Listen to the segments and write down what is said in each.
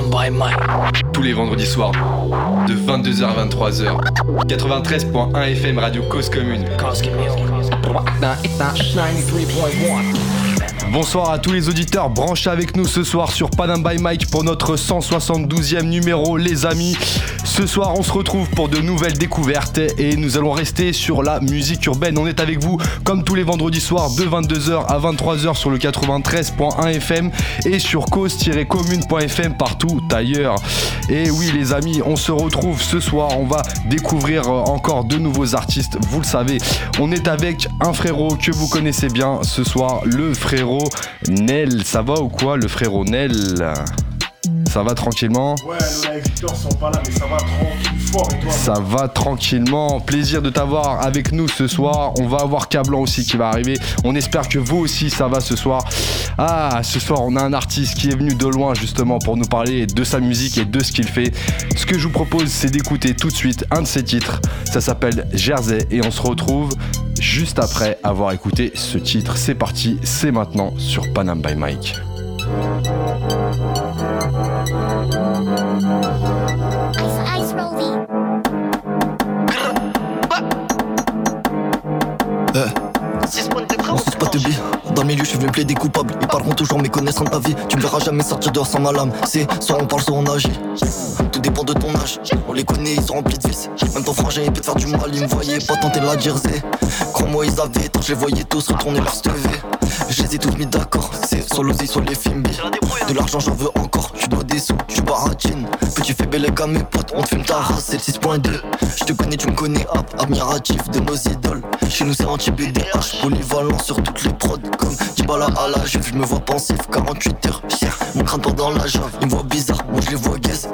Panam by Mike. Tous les vendredis soirs, de 22h à 23h. 93.1 FM Radio Cause Commune. Cause Commune. 93.1. Bonsoir à tous les auditeurs branchés avec nous ce soir sur Panam by Mike pour notre 172e numéro les amis. Ce soir on se retrouve pour de nouvelles découvertes et nous allons rester sur la musique urbaine. On est avec vous comme tous les vendredis soirs de 22h à 23h sur le 93.1 FM et sur cause-commune.fm partout ailleurs. Et oui les amis, on se retrouve ce soir, on va découvrir encore de nouveaux artistes, vous le savez. On est avec un frérot que vous connaissez bien ce soir, le frérot Nel. Ça va ou quoi, le frérot Nel? Ça va tranquillement Ouais, les Victor sont pas là, mais ça va tranquille, fort et toi Ça va tranquillement. Plaisir de t'avoir avec nous ce soir. On va avoir Cablan aussi qui va arriver. On espère que vous aussi ça va ce soir. Ah, ce soir on a un artiste qui est venu de loin justement pour nous parler de sa musique et de ce qu'il fait. Ce que je vous propose, c'est d'écouter tout de suite un de ses titres. Ça s'appelle Jersey et on se retrouve juste après avoir écouté ce titre. C'est parti, c'est maintenant sur Panam by Mike. Ice Rosie. On suce pas te billes. Dans le milieu, je suis venu plaider coupable. Ils parleront toujours, mais connaîtront ta vie. Tu me verras jamais sortir dehors sans ma lame. C'est soit on parle, soit on agit. Tout dépend de ton âge. On les connaît, ils sont remplis de vices. Même ton frangin, il peut te faire du mal. Ils me voyaient pas tenter la jersey. Crois-moi, ils avaient tant je les voyais tous retourner leur stevée. Ai tous mis d'accord. C'est soit l'osé, soit les films De l'argent, j'en veux encore. Tu dois des sous, tu baratines. Petit fais belle à mes potes. On te fume ta race, c'est le 6.2. Je te connais, tu me connais, hop, admiratif de nos idoles. Chez nous, c'est anti-BDH, polyvalent sur toutes les prods. Comme Dibala à la juve, je me vois pensif, 48 heures. Cher, mon crâne part dans la jave, ils me voient bizarre, moi je les vois bisous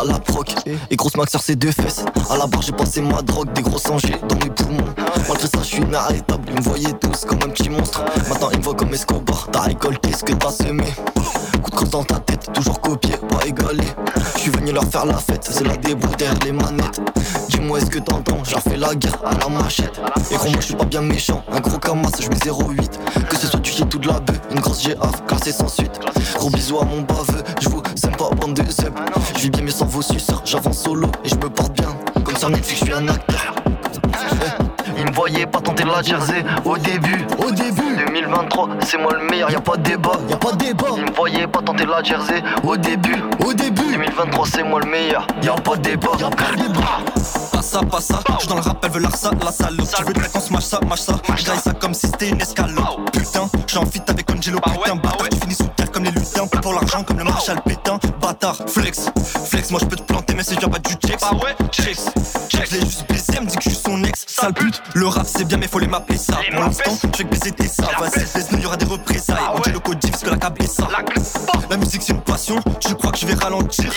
à la proc, et grosse max sur ses deux fesses. À la barre, j'ai passé ma drogue, des gros sangers dans mes poumons. Malgré ça, je suis inarrêtable, ils me voyaient tous comme un petit monstre. Maintenant, ils me voient comme Escobar, t'as récolté ce que t'as semé. Coup de crosse dans ta tête, toujours copié, pas égalé. Je suis venu leur faire la fête, c'est la débrouille derrière les manettes. Dis-moi, est-ce que t'entends? J'ai fait la guerre à la machette. Et gros, moi je suis pas bien méchant, un gros camas, je mets 08. Que ce soit du shit ou de la bœuf, une grosse GAF, classée sans suite. Gros bisous à mon baveux, je vous bande de zeb. Je vis bien, mais sans vos suceurs, j'avance solo et je me porte bien. Comme sur Netflix, je suis un acteur. Voyaient pas tenter la jersey au début. Au début 2023, c'est moi le meilleur, y a pas de débat. Y a pas de débat. Ils me voyaient pas tenter la jersey au début. Au début 2023, c'est moi le meilleur, y a pas de débat. Y a pas de débat. Pas ça, pas ça, j'suis dans le rap, elle veut l'arsa, la salope. Tu veux de qu'on se mâche ça, mâche ça. J'aille ça comme si c'était une escalope. Putain, j'suis en fit avec Angelo, putain, bâtard. Tu finis sous terre comme les lutins, pour l'argent comme le marshal pétain. Bâtard, flex, flex, moi j'peux te planter, mais c'est genre pas du checks. Ah ouais, checks, checks. Je l'ai juste baisé, me dit que je suis son ex, sale pute. Le rap c'est bien, mais faut les m'appeler ça. Pour l'instant, je fais que baiser tes ça. Vas-y, laisse-nous, y'aura des représailles. Angelo Cody, parce que la câble est ça. La musique c'est une passion, tu crois que je vais ralentir.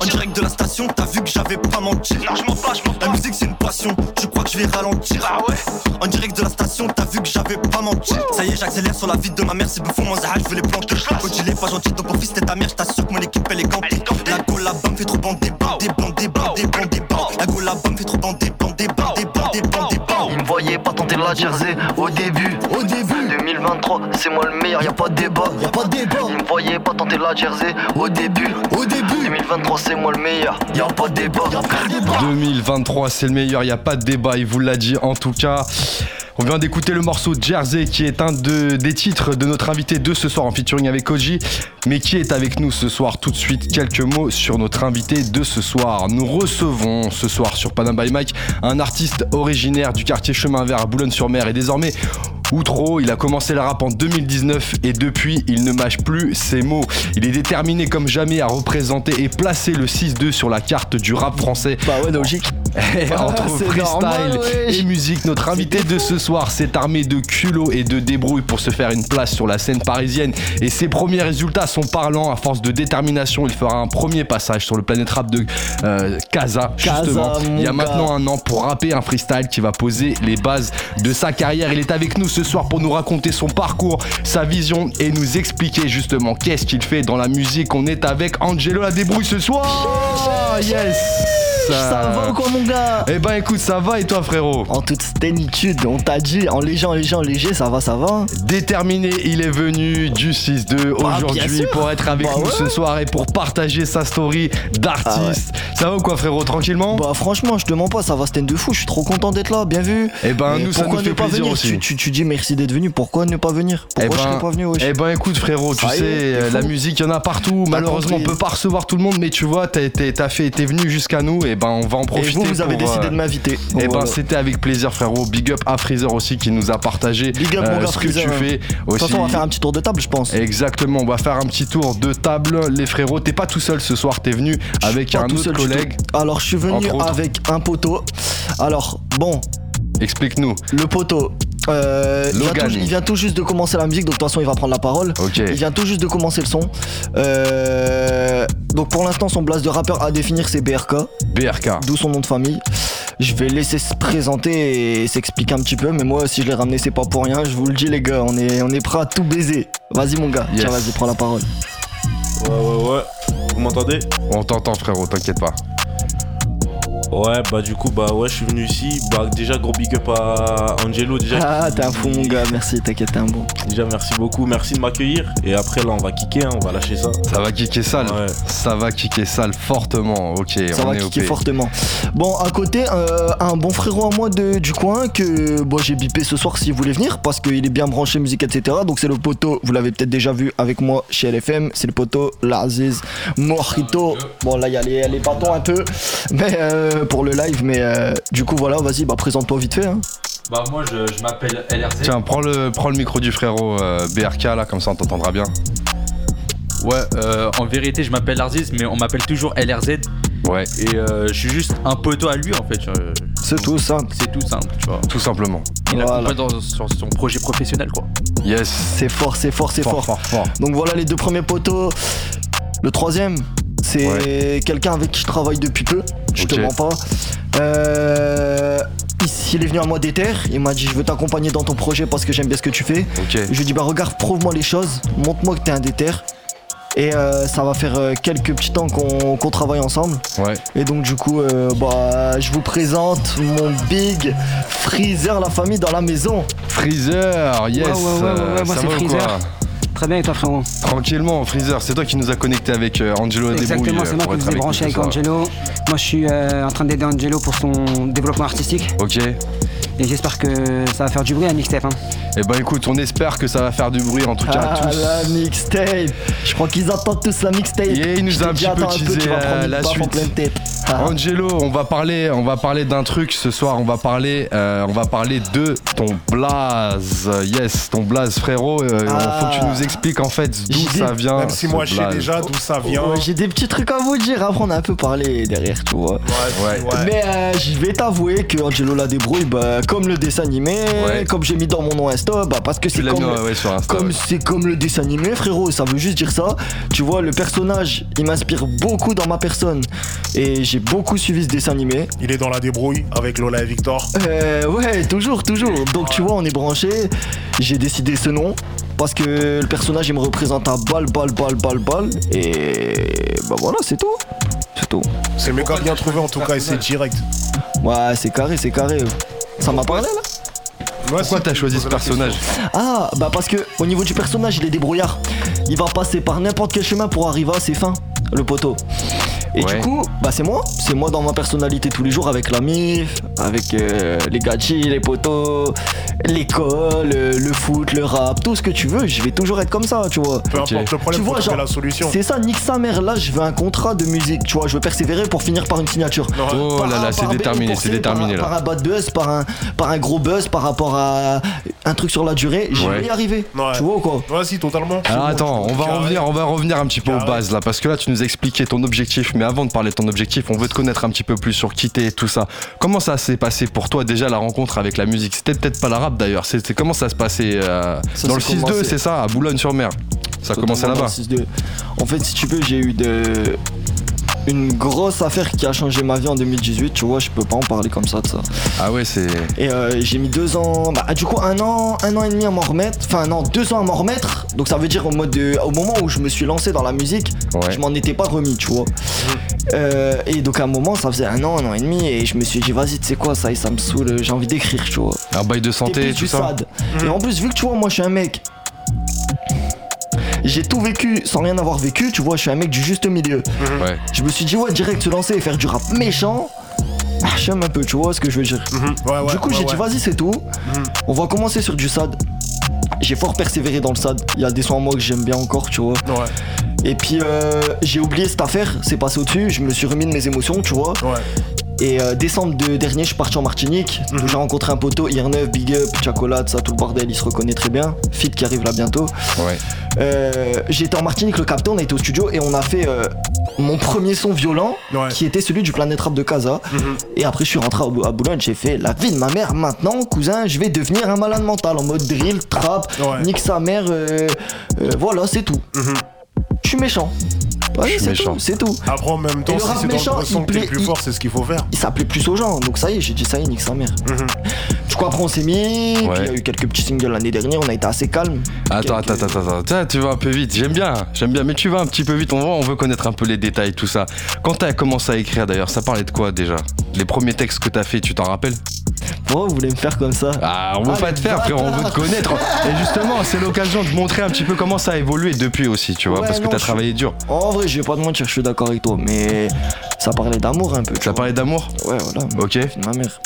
En direct de la station, t'as vu que j'avais pas menti. Non, je m'en pas, je La musique c'est une passion, tu crois que je vais ralentir. Ah ouais En direct de la station, t'as vu que j'avais pas menti. Ça y est, j'accélère sur la vie de ma mère, c'est bouffon, mon zahal, je veux les planter. Quand il est pas gentil, donc pour fils, t'es ta mère, je t'assure que mon équipe elle est gantée. La go là-bas me fait trop bander, bander, bander, bander, bander, bander. La go là-bas me fait trop bander, bander, bander, bander, bander, voyaient pas tenter la jersey au début. Au début 2023, c'est moi le meilleur, y a pas de débat. Y a pas de débat. Ils me voyaient pas tenter la jersey au début. Au début 2023, c'est moi le meilleur, y a pas de débat. Y a pas de débat. 2023, c'est le meilleur, il n'y a pas de débat, il vous l'a dit en tout cas. On vient d'écouter le morceau Jersey qui est un de, des titres de notre invité de ce soir en featuring avec Koji. Mais qui est avec nous ce soir Tout de suite, quelques mots sur notre invité de ce soir. Nous recevons ce soir sur Panam by Mike un artiste originaire du quartier Chemin Vert à Boulogne-sur-Mer et désormais Outro, il a commencé la rap en 2019 et depuis, il ne mâche plus ses mots. Il est déterminé comme jamais à représenter et placer le 6-2 sur la carte du rap français. Bah ouais, logique. Entre freestyle normal, ouais. et musique, notre invité de ce soir s'est armé de culot et de débrouille pour se faire une place sur la scène parisienne. Et ses premiers résultats sont parlants. À force de détermination, il fera un premier passage sur le planète rap de euh, Kaza, justement. Kaza, il y a maintenant un an pour rapper un freestyle qui va poser les bases de sa carrière. Il est avec nous ce soir pour nous raconter son parcours, sa vision et nous expliquer justement qu'est-ce qu'il fait dans la musique. On est avec Angelo la débrouille ce soir. Yes. Ça va ou quoi, mon gars Eh ben écoute, ça va et toi frérot? En toute sténitude, on t'a dit, en léger, en léger, en léger, ça va, ça va. Déterminé, il est venu du 6-2 Bah, aujourd'hui pour être avec Bah nous ouais. ce soir et pour partager sa story d'artiste. Ça va ou quoi frérot, tranquillement? Bah franchement, je te mens pas, ça va, c'était de fou, je suis trop content d'être là, bien vu. Eh ben Mais nous ça nous pourquoi fait pas plaisir venir? aussi. tu, tu, tu dis merci d'être venu, pourquoi ne pas venir? Eh Pourquoi je ben, serais pas venu Eh ben écoute frérot, tu sais, euh, la musique, il y en a partout. Malheureusement, on peut pas recevoir tout le monde, mais tu vois, t'as fait, t'es venu jusqu'à nous, et ben on va en Et profiter. vous, vous avez pour, décidé euh, de m'inviter. Eh ben c'était avec plaisir frérot. Big up à Freezer aussi qui nous a partagé Big up, mon gars, ce que Freezer. tu fais De toute façon, on va faire un petit tour de table, je pense. Exactement, on va faire un petit tour de table. Les frérots, t'es pas tout seul ce soir, t'es venu avec un autre seul collègue. Alors, je suis venu avec un poteau. Alors, bon, Explique-nous. le poteau. Euh, il, vient tout, il vient tout juste de commencer la musique, donc de toute façon il va prendre la parole. Il vient tout juste de commencer le son. Euh, donc pour l'instant son blast de rappeur à définir c'est BRK, BRK. d'où son nom de famille. Je vais laisser se présenter et s'expliquer un petit peu, mais moi si je l'ai ramené c'est pas pour rien, je vous le dis les gars, on est, on est prêt à tout baiser. Vas-y mon gars, Yes. tiens vas-y prends la parole. Ouais, ouais, ouais. Vous m'entendez? On t'entend frérot, t'inquiète pas. Ouais, bah du coup, bah ouais, je suis venu ici. Bah déjà, gros big up à Angelo. Déjà, Ah t'es un fou mon gars, merci, t'inquiète t'es un bon. déjà merci beaucoup. Merci de m'accueillir. Et après, là, on va kicker, hein, on va lâcher ça. Ça va kicker sale. Ouais. Ça va kicker sale fortement. Ok, Ça on va est kicker OP. fortement. Bon, à côté, euh, un bon frérot à moi de- du coin que bon, j'ai bipé ce soir s'il voulait venir parce qu'il est bien branché musique, etc. Donc c'est le poteau, vous l'avez peut-être déjà vu avec moi chez LFM, c'est le poteau Laziz Mojito. Bon, là, il y a les, les bâtons un peu mais euh, pour le live, mais euh, du coup, voilà, vas-y, bah présente-toi vite fait. Hein. Bah moi je, je m'appelle LRZ. Tiens, prends le, prends le micro du frérot euh, BRK là, comme ça on t'entendra bien. Ouais, euh, en vérité je m'appelle Arziz mais on m'appelle toujours LRZ Ouais, et euh, je suis juste un poteau à lui en fait. euh, C'est tout simple. C'est tout simple, tu vois. tout simplement. Il Voilà. accompagne dans, sur son projet professionnel quoi. Yes. C'est fort, c'est fort, c'est fort. fort, fort. Donc voilà les deux premiers poteaux. Le troisième, c'est quelqu'un avec qui je travaille depuis peu. Je te mens pas. Euh, ici, il est venu à moi d'éther. Il m'a dit Je veux t'accompagner dans ton projet parce que j'aime bien ce que tu fais. Je lui ai dit Bah, regarde, prouve-moi les choses. Montre-moi que t'es un déter. Et euh, ça va faire euh, quelques petits temps qu'on qu'on travaille ensemble. Ouais. Et donc, du coup, euh, bah, je vous présente mon big Freezer, la famille dans la maison. Freezer, yes. Ouais, ouais, ouais, ouais, ouais, moi, Ça c'est Freezer. Très bien et toi frérot Tranquillement, Freezer, c'est toi qui nous a connecté avec euh, Angelo Exactement, c'est euh, moi pour qui vous ai branché avec. Angelo. Moi je suis euh, en train d'aider Angelo pour son développement artistique Ok. et j'espère que ça va faire du bruit à mixtape. Hein. Eh ben écoute, on espère que ça va faire du bruit en tout cas Ah, tous. la mixtape. Je crois qu'ils attendent tous la mixtape. Et il nous a un petit peu teasé, la suite. Angelo, on va parler, on va parler d'un truc ce soir. On va parler, euh, on va parler de ton blaze. Yes, ton blaze, frérot. Euh, Ah. Faut que tu nous expliques en fait d'où J'ai- ça vient. Même si moi, je sais déjà d'où ça vient. Ouais, J'ai des petits trucs à vous dire, après on a un peu parlé derrière, tu vois. Ouais, ouais. Mais euh, je vais t'avouer que Angelo la débrouille, bah, comme le dessin animé, Ouais. comme j'ai mis dans mon nom Insta, bah, parce que c'est mis comme, ouais, ouais, sur Insta. comme ouais. c'est comme le dessin animé, frérot, ça veut juste dire ça. Tu vois, le personnage, il m'inspire beaucoup dans ma personne. Et j'ai beaucoup suivi ce dessin animé. Il est dans la débrouille avec Lola et Victor. Euh, ouais, toujours, toujours. Donc tu vois, on est branché. J'ai décidé ce nom parce que le personnage il me représente à balle, balle, balle, balle, balle. Et bah voilà, c'est tout. C'est tout. C'est méga bien trouvé en tout cas et c'est direct. Ouais, c'est carré, c'est carré. Ça m'a parlé là Pourquoi t'as choisi ce personnage Ah, bah parce que au niveau du personnage, il est débrouillard. Il va passer par n'importe quel chemin pour arriver à ses fins, le poteau. Et Ouais. du coup, bah c'est moi, c'est moi dans ma personnalité tous les jours avec la mif, avec euh, les gadgets, les poteaux, l'école, euh, le foot, le rap, tout ce que tu veux, je vais toujours être comme ça, tu vois. Peu importe le problème, Tu vois, genre, la solution. C'est ça, nique sa mère, là je veux un contrat de musique, tu vois, je veux persévérer pour finir par une signature. Non, Oh Par là un- là, c'est déterminé, c'est déterminé par, un- là. Par un bad buzz, par un, par un gros buzz, par rapport à un truc sur la durée, je vais y arriver. Ouais. Tu vois ou quoi? Ouais, si, totalement. Alors attends, on va revenir, on va revenir un petit peu aux bases là, parce que là tu nous as expliqué ton objectif, mais avant de parler de ton objectif, on veut te connaître un petit peu plus sur qui t'es et tout ça. Comment ça s'est passé pour toi déjà la rencontre avec la musique? C'était peut-être pas la rap d'ailleurs, c'était comment ça se passait euh, Ça dans le s'est 6-2, commencé- c'est ça, à Boulogne-sur-Mer. Ça a commencé là-bas. dans le 6-2. En fait, si tu veux, j'ai eu de. Une grosse affaire qui a changé ma vie en 2018, tu vois, je peux pas en parler comme ça de ça. Ah ouais, c'est. Et euh, j'ai mis deux ans, bah du coup un an, un an et demi à m'en remettre, enfin non, deux ans à m'en remettre. Donc ça veut dire au mode de- au moment où je me suis lancé dans la musique, Ouais. je m'en étais pas remis, tu vois. Euh, et donc à un moment, ça faisait un an, un an et demi, et je me suis dit vas-y, tu sais quoi, ça y est, ça me saoule, j'ai envie d'écrire, tu vois. Un bail de santé, C'était tout ça. sad. Et en plus, vu que tu vois, moi je suis un mec. J'ai tout vécu sans rien avoir vécu, tu vois, je suis un mec du juste milieu. Ouais. Je me suis dit, ouais, direct se lancer et faire du rap méchant. Ah, j'aime un peu, tu vois ce que je veux dire. Ouais, ouais, du coup, ouais, j'ai dit, ouais. vas-y, c'est tout. On va commencer sur du sad. J'ai fort persévéré dans le sad. Il y a des sons à moi que j'aime bien encore, tu vois. Ouais, Et puis, euh, j'ai oublié cette affaire, c'est passé au-dessus. Je me suis remis de mes émotions, tu vois. ouais. Et euh, décembre de dernier, je suis parti en Martinique. Mhm. J'ai rencontré un poteau, Ir9, Big Up, Chocolate, ça, tout le bordel, il se reconnaît très bien. Fit qui arrive là bientôt. Ouais. Euh, J'étais en Martinique, le capteur, on a été au studio et on a fait euh, mon premier son violent, Ouais. qui était celui du Planète Rap de Casa. Mhm. Et après, je suis rentré à, Bou- à Boulogne, j'ai fait la vie de ma mère. Maintenant, cousin, je vais devenir un malade mental en mode drill, trap, Ouais. nique sa mère. voilà, c'est tout. Mhm. Je suis méchant. Ouais, suis c'est méchant. tout, c'est tout. Après, en même temps, si c'est dans méchant, le que t'es plaît- plus il- fort, c'est ce qu'il faut faire. Il s'appelait plus aux gens, donc ça y est, j'ai dit ça y est, nique sa mère. Du coup, après, on s'est mis, puis il y a eu quelques petits singles l'année dernière, on a été assez calme. Attends, Quelques- attends, attends, attends. Tiens, tu vas un peu vite. J'aime bien, j'aime bien. Mais tu vas un petit peu vite. On, va- on veut connaître un peu les détails, tout ça. Quand t'as commencé à écrire d'ailleurs, ça parlait de quoi déjà? Les premiers textes que t'as fait, tu t'en rappelles? Pourquoi vous voulez me faire comme ça Ah, on veut Ah, pas te faire, frère, on veut te connaître. Et justement, c'est l'occasion de montrer un petit peu comment ça a évolué depuis aussi, tu vois, Ouais, parce que non, t'as je- travaillé dur. En vrai, je vais pas te mentir, je suis d'accord avec toi, mais ça parlait d'amour un peu. Ça vois. parlait d'amour? Ouais, voilà. Ok. Ma mère.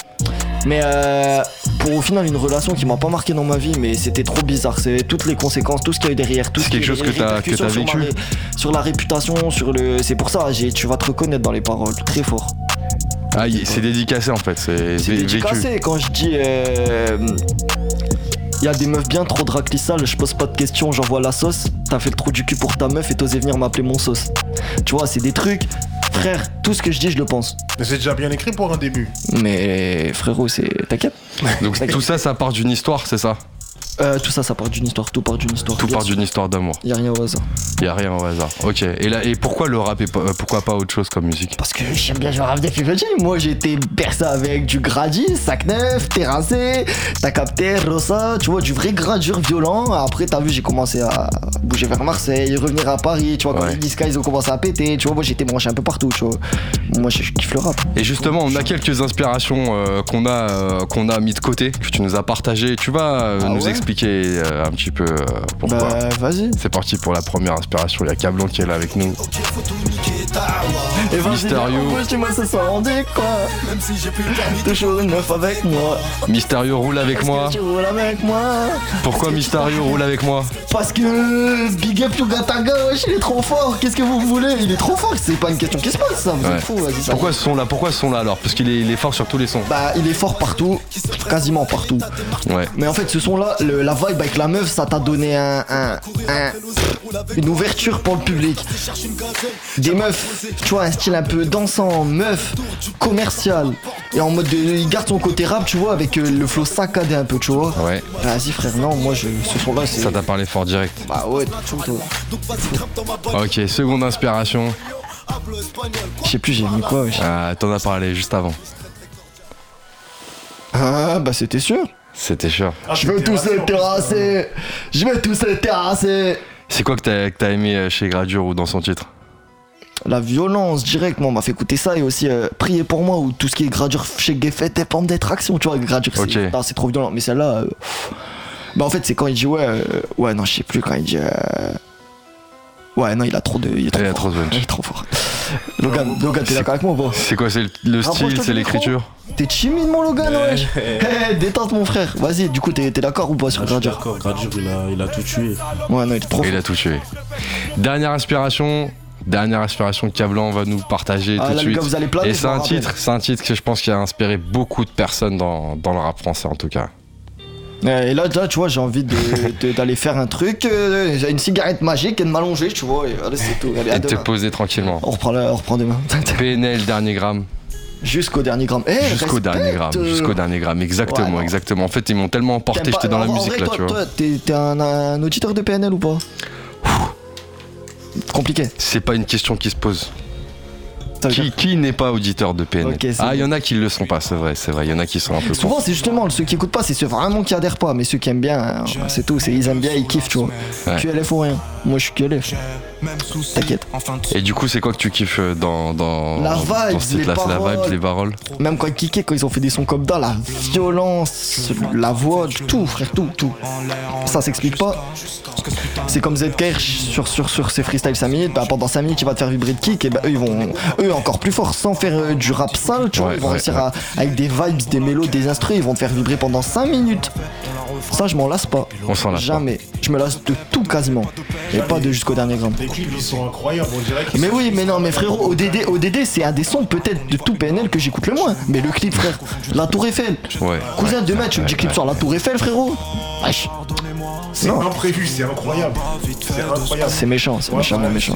Mais euh, pour au final une relation qui m'a pas marqué dans ma vie, mais c'était trop bizarre. C'est toutes les conséquences, tout ce qu'il y a eu derrière, tout C'est ce quelque chose que t'as- que sur ma vécu. sur la réputation, sur le. C'est pour ça, tu vas te reconnaître dans les paroles, très fort. Ah, c'est dédicacé en fait, c'est vécu. dédicacé quand je dis. euh, Il y a des meufs bien trop sales, je pose pas de questions, j'envoie la sauce. T'as fait le trou du cul pour ta meuf et t'osais venir m'appeler mon sauce. Tu vois, c'est des trucs. Frère, tout ce que je dis, je le pense. Mais c'est déjà bien écrit pour un début. Mais frérot, c'est. T'inquiète. Donc tout ça, ça part d'une histoire, c'est ça? Euh, tout ça, ça part d'une histoire. Tout part d'une histoire. Tout part d'une histoire d'amour. Y a rien au hasard. Y a rien au hasard. Ok. Et là, et pourquoi le rap et pas- euh, pourquoi pas autre chose comme musique? Parce que j'aime bien jouer rap depuis petit. Moi, j'étais bercé avec du gradi, sac neuf, terrassé, t'as capté, Rosa, tu vois, du vrai gradure violent. Après, t'as vu, j'ai commencé à bouger vers Marseille, revenir à Paris, tu vois, quand Ouais. les Disca, ils ont commencé à péter, tu vois, moi, j'étais branché un peu partout, tu vois. Moi, je, je kiffe le rap. Et justement, on a quelques inspirations euh, qu'on a euh, qu'on a mis de côté, que tu nous as partagé. Tu vas euh, Ah nous ouais expliquer euh, un petit peu euh, pourquoi. Bah, vas-y. C'est parti pour la première inspiration. Il y a Cablon qui est là avec nous. Et Mysterio. dis-moi ce soir, on dit quoi Toujours une meuf avec moi. Mysterio roule avec moi. Tu roules avec moi. Pourquoi Mysterio roule avec moi Parce que Big Up Yugataga, wesh, il est trop fort. Qu'est-ce que vous voulez Il est trop fort. C'est pas une question qui se pose, ça. Vous Ouais. êtes fous, vas-y, ça. Pourquoi ce son là Pourquoi ce son là alors Parce qu'il est, il est fort sur tous les sons. Bah, il est fort partout, quasiment partout. Ouais. Mais en fait, ce son-là, le- la vibe avec la meuf, ça t'a donné un, un- un- une ouverture pour le public. Des meufs, tu vois, un style un peu dansant, meuf, commercial. Et en mode, de, il garde son côté rap, tu vois, avec euh, le flow saccadé un peu, tu vois. Ouais. Vas-y, frère, non, moi, je, ce son-là, c'est. Ça t'a parlé fort direct. Bah ouais, tout. Ok. Seconde inspiration. Je sais plus, j'ai mis quoi. Ah, T'en as parlé juste avant. Ah, bah c'était sûr. C'était sûr. Je veux tous les terrasser. Je veux tous les terrasser. C'est quoi que t'as que t'as aimé euh, chez Gradure ou dans son titre? La violence direct, moi, on m'a fait écouter ça et aussi euh, prier pour moi ou tout ce qui est gradure chez Geffet et pente d'attraction, tu vois, gradure, c'est Ok. non, c'est trop violent. Mais celle-là, euh, bah en fait, c'est quand il dit ouais, euh, ouais, non, je sais plus quand il dit. euh, Ouais, non, il a trop de. Il est trop Il a fort. trop de. Il est trop fort. Logan, Logan, t'es d'accord avec moi ou pas? C'est quoi C'est le, style, c'est l'écriture? T'es timide, mon Logan, wesh. Hé, détente, mon frère. Vas-y, du coup, t'es t'es d'accord ou pas sur suis gradure? d'accord, Gradure, il a, il a tout tué. Ouais, non, il est trop Il fort. a tout tué. Dernière inspiration. Dernière inspiration que Cablan va nous partager Ah, tout de là, suite. gars, vous allez planer, Et c'est un titre, c'est un titre que je pense qui a inspiré beaucoup de personnes dans, dans le rap français en tout cas. Ouais, Et là, là, tu vois, j'ai envie d'aller faire un truc, euh, une cigarette magique et de m'allonger, tu vois, et allez, c'est tout. Allez, à Et de te poser tranquillement. On reprend, la- on reprend demain. PNL dernier gramme. Jusqu'au dernier gramme. Eh, Jusqu'au dernier gramme. Jusqu'au dernier gramme. Exactement, Ouais, exactement. En fait, ils m'ont tellement emporté, j'étais dans la musique vrai, là, toi, tu vois. Toi, t'es t'es un, un auditeur de PNL ou pas? Compliqué. C'est pas une question qui se pose. Qui, n'est pas auditeur de PNL Ah, il y en a qui le sont pas, c'est vrai, c'est vrai. Il y en a qui sont un peu Souvent, c'est justement ceux qui écoutent pas, c'est ceux vraiment qui adhèrent pas, mais ceux qui aiment bien, hein, c'est tout, c'est ils aiment bien, ils kiffent, tu vois. Ouais. QLF ou rien. Moi, je suis QLF. T'inquiète. Et du coup, c'est quoi que tu kiffes euh, dans, dans, La dans vibe, ce titre-là les C'est la vibe, les paroles Même quand ils kickaient, quand ils ont fait des sons comme ça, la violence, la voix, tout, frère, tout, tout. Ça s'explique pas. C'est comme ZKR sur, sur, sur ses freestyles 5 minutes, bah, pendant 5 minutes il va te faire vibrer de kick, et bah eux ils vont, eux encore plus fort, sans faire euh, du rap sale, tu vois, Ouais, ils vont ouais, réussir ouais. à, avec des vibes, des mélos, des instruments, ils vont te faire vibrer pendant 5 minutes. Ça je m'en lasse pas. On s'en lasse pas. Jamais. Je me lasse de tout quasiment. Et pas de jusqu'au dernier gramme. Les clips, ils sont incroyables, on dirait qu'ils Mais oui, mais non, mais frérot, ODD, ODD c'est un des sons peut-être de tout PNL que j'écoute le moins. Mais le clip, frère, la Tour Eiffel. Ouais. Cousin de match, tu me dis clip sur la Tour Eiffel, frérot Wesh. C'est imprévu, c'est incroyable. C'est méchant, c'est méchamment méchant.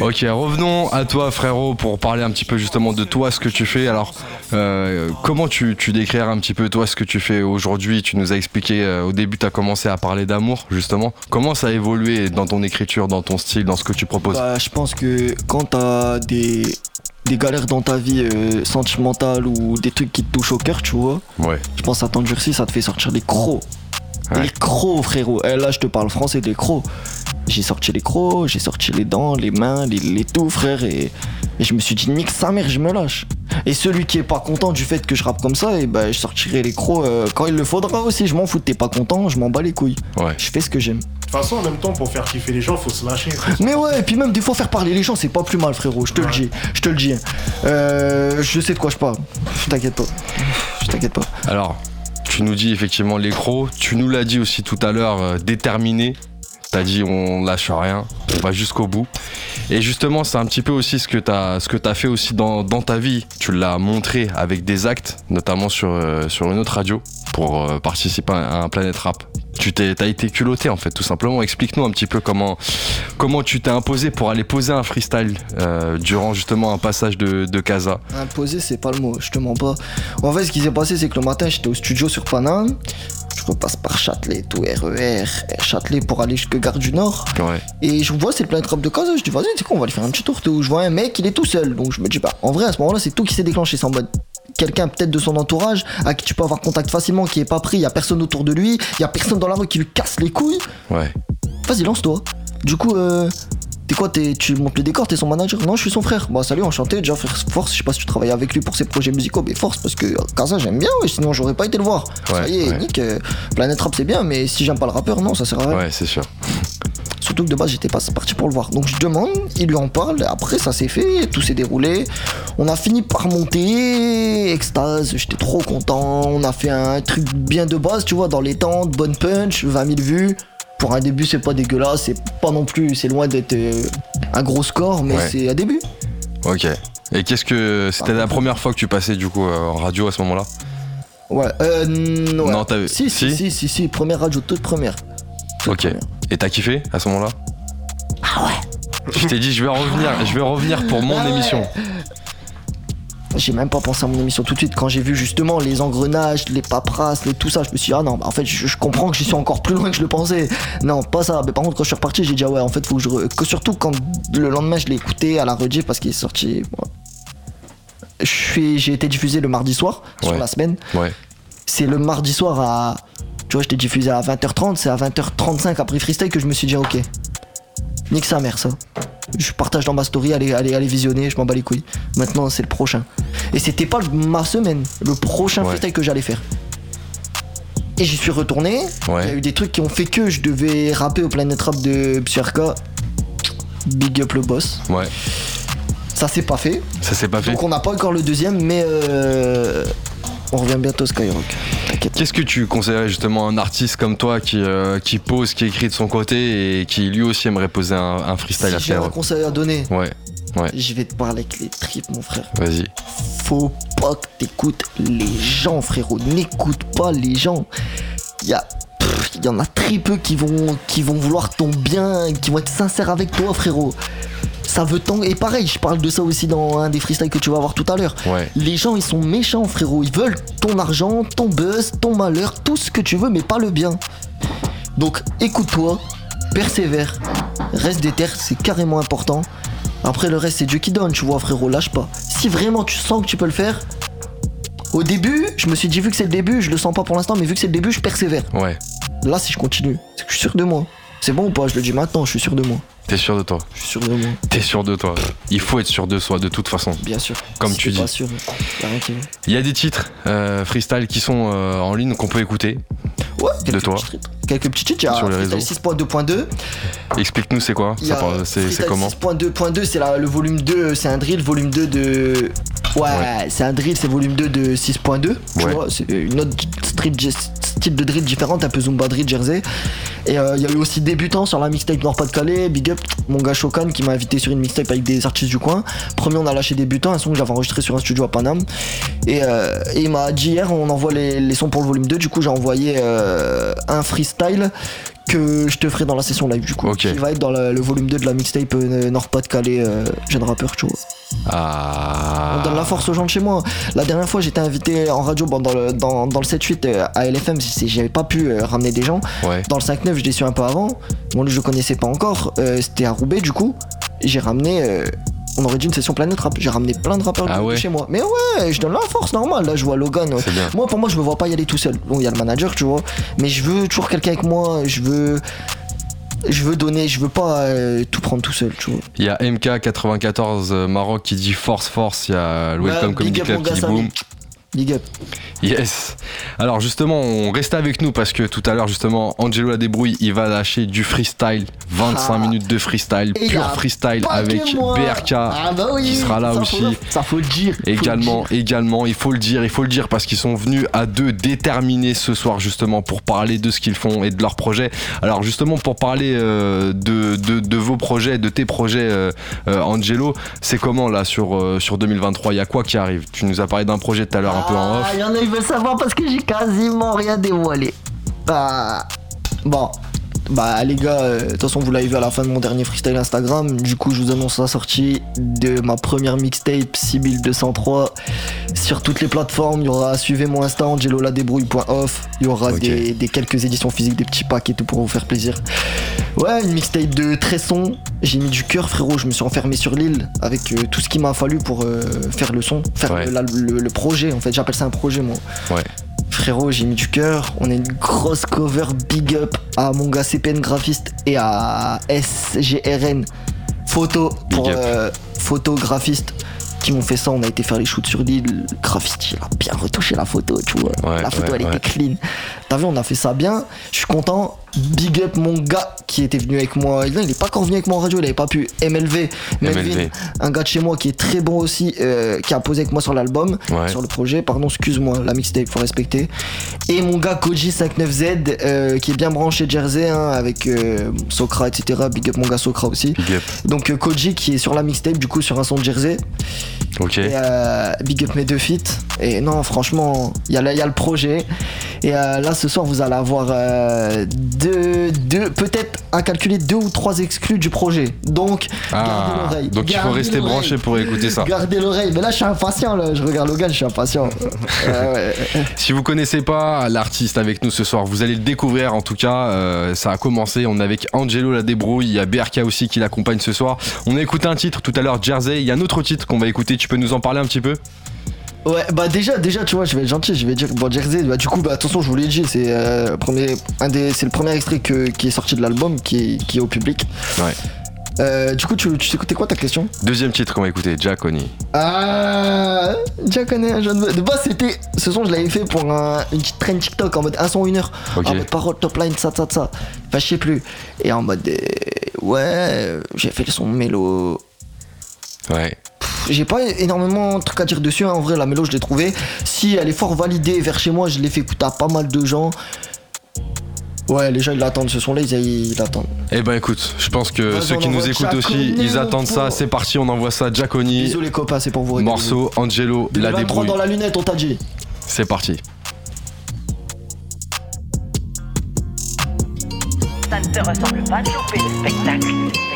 Ok, revenons à toi, frérot, pour parler un petit peu justement de toi, ce que tu fais. Alors, euh, comment tu, tu décrirais un petit peu toi ce que tu fais aujourd'hui? Tu nous as expliqué euh, au début, tu as commencé à parler d'amour, justement. Comment ça a évolué dans ton écriture, dans ton style, dans ce que tu proposes? Bah, je pense que quand t'as des, des galères dans ta vie euh, sentimentale ou des trucs qui te touchent au cœur, tu vois, Ouais. je pense à t'endurcir, ça te fait sortir des crocs. Ouais. Des crocs, frérot. Et là, je te parle français, des crocs. J'ai sorti les crocs, j'ai sorti les dents, les mains, les, les tout, frère. Et, et je me suis dit, nique sa mère, je me lâche. Et celui qui est pas content du fait que je rappe comme ça, et ben je sortirai les crocs euh, quand il le faudra aussi. Je m'en fous, t'es pas content, je m'en bats les couilles. Ouais. Je fais ce que j'aime. De toute façon, en même temps, pour faire kiffer les gens, faut se lâcher. Mais ouais, et puis même des fois faire parler les gens, c'est pas plus mal, frérot. Je te le dis, je te le dis. Euh, je sais de quoi je parle. T'inquiète pas. Je t'inquiète pas. Alors, tu nous dis effectivement les. Tu nous l'as dit aussi tout à l'heure, euh, déterminé. T'as dit on lâche rien, on va jusqu'au bout. Et justement, c'est un petit peu aussi ce que t'as t'as fait aussi dans, ta vie. Tu l'as montré avec des actes, notamment sur euh, sur une autre radio pour euh, participer à un Planète Rap. Tu t'es t'as été culotté en fait, tout simplement. Explique-nous un petit peu comment comment tu t'es imposé pour aller poser un freestyle euh, durant justement un passage de, de Casa. Imposer, c'est pas le mot, je te mens pas. En fait, ce qui s'est passé, c'est que le matin, j'étais au studio sur Paname. Je repasse par Châtelet, tout RER, Châtelet pour aller jusque Gare du Nord. Ouais. Et je vois, c'est le planète rap de Casa. Je dis, vas-y, c'est quoi, on va aller faire un petit tour. Tout. Je vois un mec, il est tout seul. Donc je me dis, bah, en vrai, à ce moment-là, c'est tout qui s'est déclenché. C'est en mode quelqu'un peut-être de son entourage à qui tu peux avoir contact facilement, qui est pas pris, il y a personne autour de lui, il y a personne dans la rue qui lui casse les couilles. Ouais. Vas-y, lance-toi. Du coup, euh, t'es quoi t'es, Tu montes le décor, t'es son manager? Non, je suis son frère. Bah, salut, enchanté. Déjà, force. Je sais pas si tu travailles avec lui pour ses projets musicaux, mais force, parce que euh, Casa, j'aime bien, ouais, sinon j'aurais pas été le voir. ça Ouais, y est, ouais. Nick, euh, Planète Rap, c'est bien, mais si j'aime pas le rappeur, non, ça sert à rien. Ouais, c'est sûr. Surtout que de base, j'étais pas parti pour le voir. Donc, je demande, il lui en parle, après, ça s'est fait, tout s'est déroulé. On a fini par monter, extase, j'étais trop content. On a fait un truc bien de base, tu vois, dans les tentes, bonne punch, 20 000 vues. Pour un début, c'est pas dégueulasse, c'est pas non plus, c'est loin d'être euh, un gros score, mais Ouais. c'est un début. Ok. Et qu'est-ce que c'était Ah. la première fois que tu passais du coup euh, en radio à ce moment-là? Ouais, euh, ouais. Non, t'avais- Si, si, si? si, si, si, première radio, toute première. Toute Ok. première. Et t'as kiffé à ce moment-là? Ah ouais. Je t'ai dit je vais revenir, je vais revenir pour mon Ah ouais. émission. J'ai même pas pensé à mon émission tout de suite quand j'ai vu justement les engrenages, les paperasses, les tout ça. Je me suis dit, ah non, bah en fait, je, je comprends que j'y suis encore plus loin que je le pensais. Non, pas ça. Mais par contre, quand je suis reparti, j'ai dit, ah ouais, en fait, faut que je. re- Que surtout quand le lendemain, je l'ai écouté à la rediff parce qu'il est sorti. Je J'ai été diffusé le mardi soir sur Ouais. la semaine. Ouais. C'est le mardi soir à. Tu vois, j'étais diffusé à 20h30, c'est à 20h35 après freestyle que je me suis dit, ok. Nique sa mère, ça. Je partage dans ma story, allez, allez, allez visionner, je m'en bats les couilles. Maintenant, c'est le prochain. Et c'était pas ma semaine, le prochain Ouais. freestyle que j'allais faire. Et j'y suis retourné. Il y a eu des trucs qui ont fait que je devais rapper au Planet Rap de Psyrka. Big up le boss. Ouais. Ça s'est pas fait. Ça s'est pas fait. Donc on n'a pas encore le deuxième, mais euh, on revient bientôt Skyrock. T'inquiète. Qu'est-ce que tu conseillerais justement à un artiste comme toi qui, euh, qui pose, qui écrit de son côté et qui lui aussi aimerait poser un, un freestyle à Si j'ai un faire conseil à donner, Ouais, je vais te parler avec les tripes, mon frère. vas-y. Faut pas que t'écoutes les gens, frérot. N'écoute pas les gens. Il y a. Il y en a très peu qui vont, qui vont vouloir ton bien, qui vont être sincères avec toi, frérot. Ça veut tant. Et pareil, je parle de ça aussi dans un des freestyles que tu vas voir tout à l'heure. Ouais. Les gens, ils sont méchants, frérot. Ils veulent ton argent, ton buzz, ton malheur, tout ce que tu veux, mais pas le bien. Donc, écoute-toi, persévère, reste déter, c'est carrément important. Après, le reste, c'est Dieu qui donne, tu vois, frérot, lâche pas. Si vraiment tu sens que tu peux le faire, au début, je me suis dit, vu que c'est le début, je le sens pas pour l'instant, mais vu que c'est le début, je persévère. Ouais. Là, si je continue, c'est que je suis sûr de moi. C'est bon ou pas Je le dis maintenant, je suis sûr de moi. T'es sûr de toi Je suis sûr de moi, T'es sûr de toi. Il faut être sûr de soi, de toute façon. bien sûr. Comme Si tu dis. pas sûr, y a rien qui. Il y a des titres euh, freestyle qui sont euh, en ligne qu'on peut écouter. Ouais, quelques toi. petits titres. Quelques petits titres, Sur les Freestyle réseaux. 6.2.2. Explique-nous c'est quoi C'est comment 6.2.2, c'est le volume 2, c'est un drill, volume 2 de. Ouais, Ouais. c'est un drill, c'est volume 2 de 6.2. Tu Ouais. vois, c'est une autre street, de drill différente, un peu Zumba drill Jersey. Et euh, il y a eu aussi débutant sur la mixtape Nord-Pas-de-Calais, Big Up, mon gars Shokan qui m'a invité sur une mixtape avec des artistes du coin. Premier, on a lâché débutant, un son que j'avais enregistré sur un studio à Paname. Et, euh, et il m'a dit hier, on envoie les, les sons pour le volume 2. Du coup, j'ai envoyé euh, un freestyle que je te ferai dans la session live du coup. Ok. Qui va être dans le, le volume 2 de la mixtape euh, Nord-Pas-de-Calais, euh, jeune rappeur, tu vois. Ah. On donne la force aux gens de chez moi. La dernière fois, j'étais invité en radio bon, dans le, dans, dans le 7-8 euh, à LFM. c'est- J'avais pas pu euh, ramener des gens. Ouais. Dans le 5-9, je l'ai su un peu avant. Bon, lui, je le connaissais pas encore. Euh, C'était à Roubaix, du coup. J'ai ramené. euh, on aurait dit une session Planète Rap. J'ai ramené plein de rappeurs Ah de chez moi. Mais ouais, je donne la force, normal. Là, je vois Logan. Moi, pour moi, je me vois pas y aller tout seul. Bon, il y a le manager, tu vois. Mais je veux toujours quelqu'un avec moi. Je veux. Je veux donner, je veux pas euh, tout prendre tout seul, tu vois. Il y a MK94 euh, Maroc qui dit force force. Il y a le Welcome Comedy Club qui dit boom. Big up. Yes. Alors justement, on reste avec nous parce que tout à l'heure justement, Angelo la débrouille, il va lâcher du freestyle, 25 Ah. minutes de freestyle, Et pur freestyle avec. BRK. Ah bah oui, qui sera là ça aussi. Faut, ça faut le dire. le Également, dire. également, il faut le dire, il faut le dire parce qu'ils sont venus à deux déterminés ce soir justement pour parler de ce qu'ils font et de leurs projets. Alors justement pour parler euh, de, de, de vos projets, de tes projets, euh, euh, Angelo, c'est comment là sur, sur 2023 Il y a quoi qui arrive? Tu nous as parlé d'un projet tout à l'heure un peu en Ah, off. Il y en a, veulent savoir parce que j'ai quasiment rien dévoilé. Ah. Bon. Bah les gars, euh, de toute façon vous l'avez vu à la fin de mon dernier freestyle Instagram, du coup je vous annonce la sortie de ma première mixtape 6203 sur toutes les plateformes, il y aura suivez mon Insta angeloladébrouille.off, il y aura des, des quelques éditions physiques, des petits packs et tout pour vous faire plaisir. Ouais, une mixtape de très son, j'ai mis du cœur frérot, je me suis enfermé sur l'île avec euh, tout ce qu'il m'a fallu pour euh, faire le son, faire Ouais. le, la- le- le projet en fait, j'appelle ça un projet moi. Ouais. Frérot, j'ai mis du cœur. On a une grosse cover big up à mon gars CPN graphiste et à SGRN photo pour euh, photographiste qui m'ont fait ça. On a été faire les shoots sur l'île. Le Graphiste, il a bien retouché la photo, tu vois. Ouais, la photo, ouais, elle ouais. était clean. T'as vu, on a fait ça bien. Je suis content. Big up mon gars qui était venu avec moi. Il est pas encore venu avec moi en radio, il avait pas pu. MLV, Melvin, MLV. un gars de chez moi qui est très bon aussi, euh, qui a posé avec moi sur l'album, Ouais. sur le projet. Pardon, excuse-moi, la mixtape, faut respecter. Et mon gars Koji59Z, euh, qui est bien branché Jersey, hein, avec euh, Sokra, etc. Big up mon gars Sokra aussi. Big up. Donc euh, Koji qui est sur la mixtape, du coup sur un son de Jersey. Ok. Et big up mes deux feats. Et non, franchement, il y, a le- il y a le projet. Et là, ce soir, vous allez avoir euh, deux, deux peut-être à calculer deux ou trois exclus du projet. Donc, gardez Ah, l'oreille. donc il faut Gardez rester branché pour écouter ça. Gardez l'oreille. Mais là, je suis impatient. Là. Je regarde Logan, je suis impatient. Euh, ouais. Si vous connaissez pas l'artiste avec nous ce soir, vous allez le découvrir en tout cas. euh, ça a commencé, on est avec Angelo la débrouille, il y a BRK aussi qui l'accompagne ce soir. On a écouté un titre tout à l'heure, Jersey. Il y a un autre titre qu'on va écouter. Tu peux nous en parler un petit peu? Ouais, bah déjà, déjà, tu vois, je vais être gentil, je vais dire, bon, Jersey, bah du coup, bah attention, je vous l'ai dit, c'est euh, premier, un des, c'est le premier extrait que- qui est sorti de l'album, qui est, qui est au public. Ouais. Euh, du coup, tu, tu écoutais quoi ta question? Deuxième titre qu'on va écouter, Jack Oni. Ah, connais un jeune. De base, c'était. Ce son, je l'avais fait pour un, une petite traîne TikTok en mode un son, une heure. Ok. En mode parole, top line, ça, ça, ça. Enfin, je sais plus. Et en mode. euh, ouais, j'ai fait le son mélo. Ouais. J'ai pas énormément de trucs à dire dessus. hein. En vrai, la mélo, je l'ai trouvée. Si elle est fort validée vers chez moi, je l'ai fait écouter à pas mal de gens. Ouais, les gens ils l'attendent ce son-là, ils, ils l'attendent. Eh ben écoute, je pense que ceux qui nous écoutent aussi, ils attendent ça. C'est parti, on envoie ça. Jack Oni, Bisous les copains, c'est pour vous. morceau, Angelo, la 2023 débrouille. dans la lunette, on t'a dit. C'est parti. Ça ne te ressemble pas de louper le spectacle.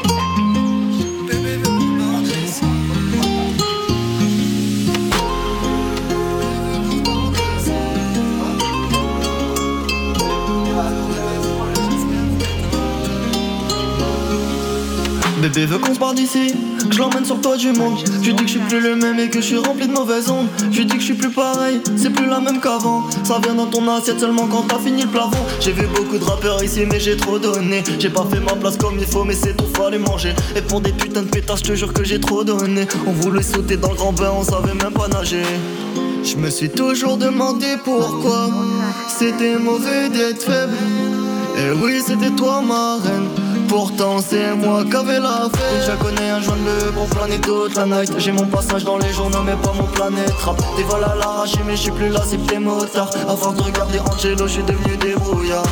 Bébé veut qu'on barre d'ici, je l'emmène sur le toit du monde. Je dis que je suis plus le même et que je suis rempli de mauvaises ondes. Je dis que je suis plus pareil, c'est plus la même qu'avant. Ça vient dans ton assiette seulement quand t'as fini le plafond. J'ai vu beaucoup de rappeurs ici, mais j'ai trop donné. J'ai pas fait ma place comme il faut, mais c'est tout, fallait manger. Et pour des putains de pétasses, je te jure que j'ai trop donné. On voulait sauter dans le grand bain, on savait même pas nager. Je me suis toujours demandé pourquoi c'était mauvais d'être faible. Et oui, c'était toi ma reine. Pourtant, c'est moi qui avais la fête. Je connais un joint bleu pour planer toute la night. J'ai mon passage dans les journaux, mais pas mon planète rap. Des vols à l'arraché, mais je suis plus là, c'est des motards. Force de regarder Angelo, je suis devenu débrouillard.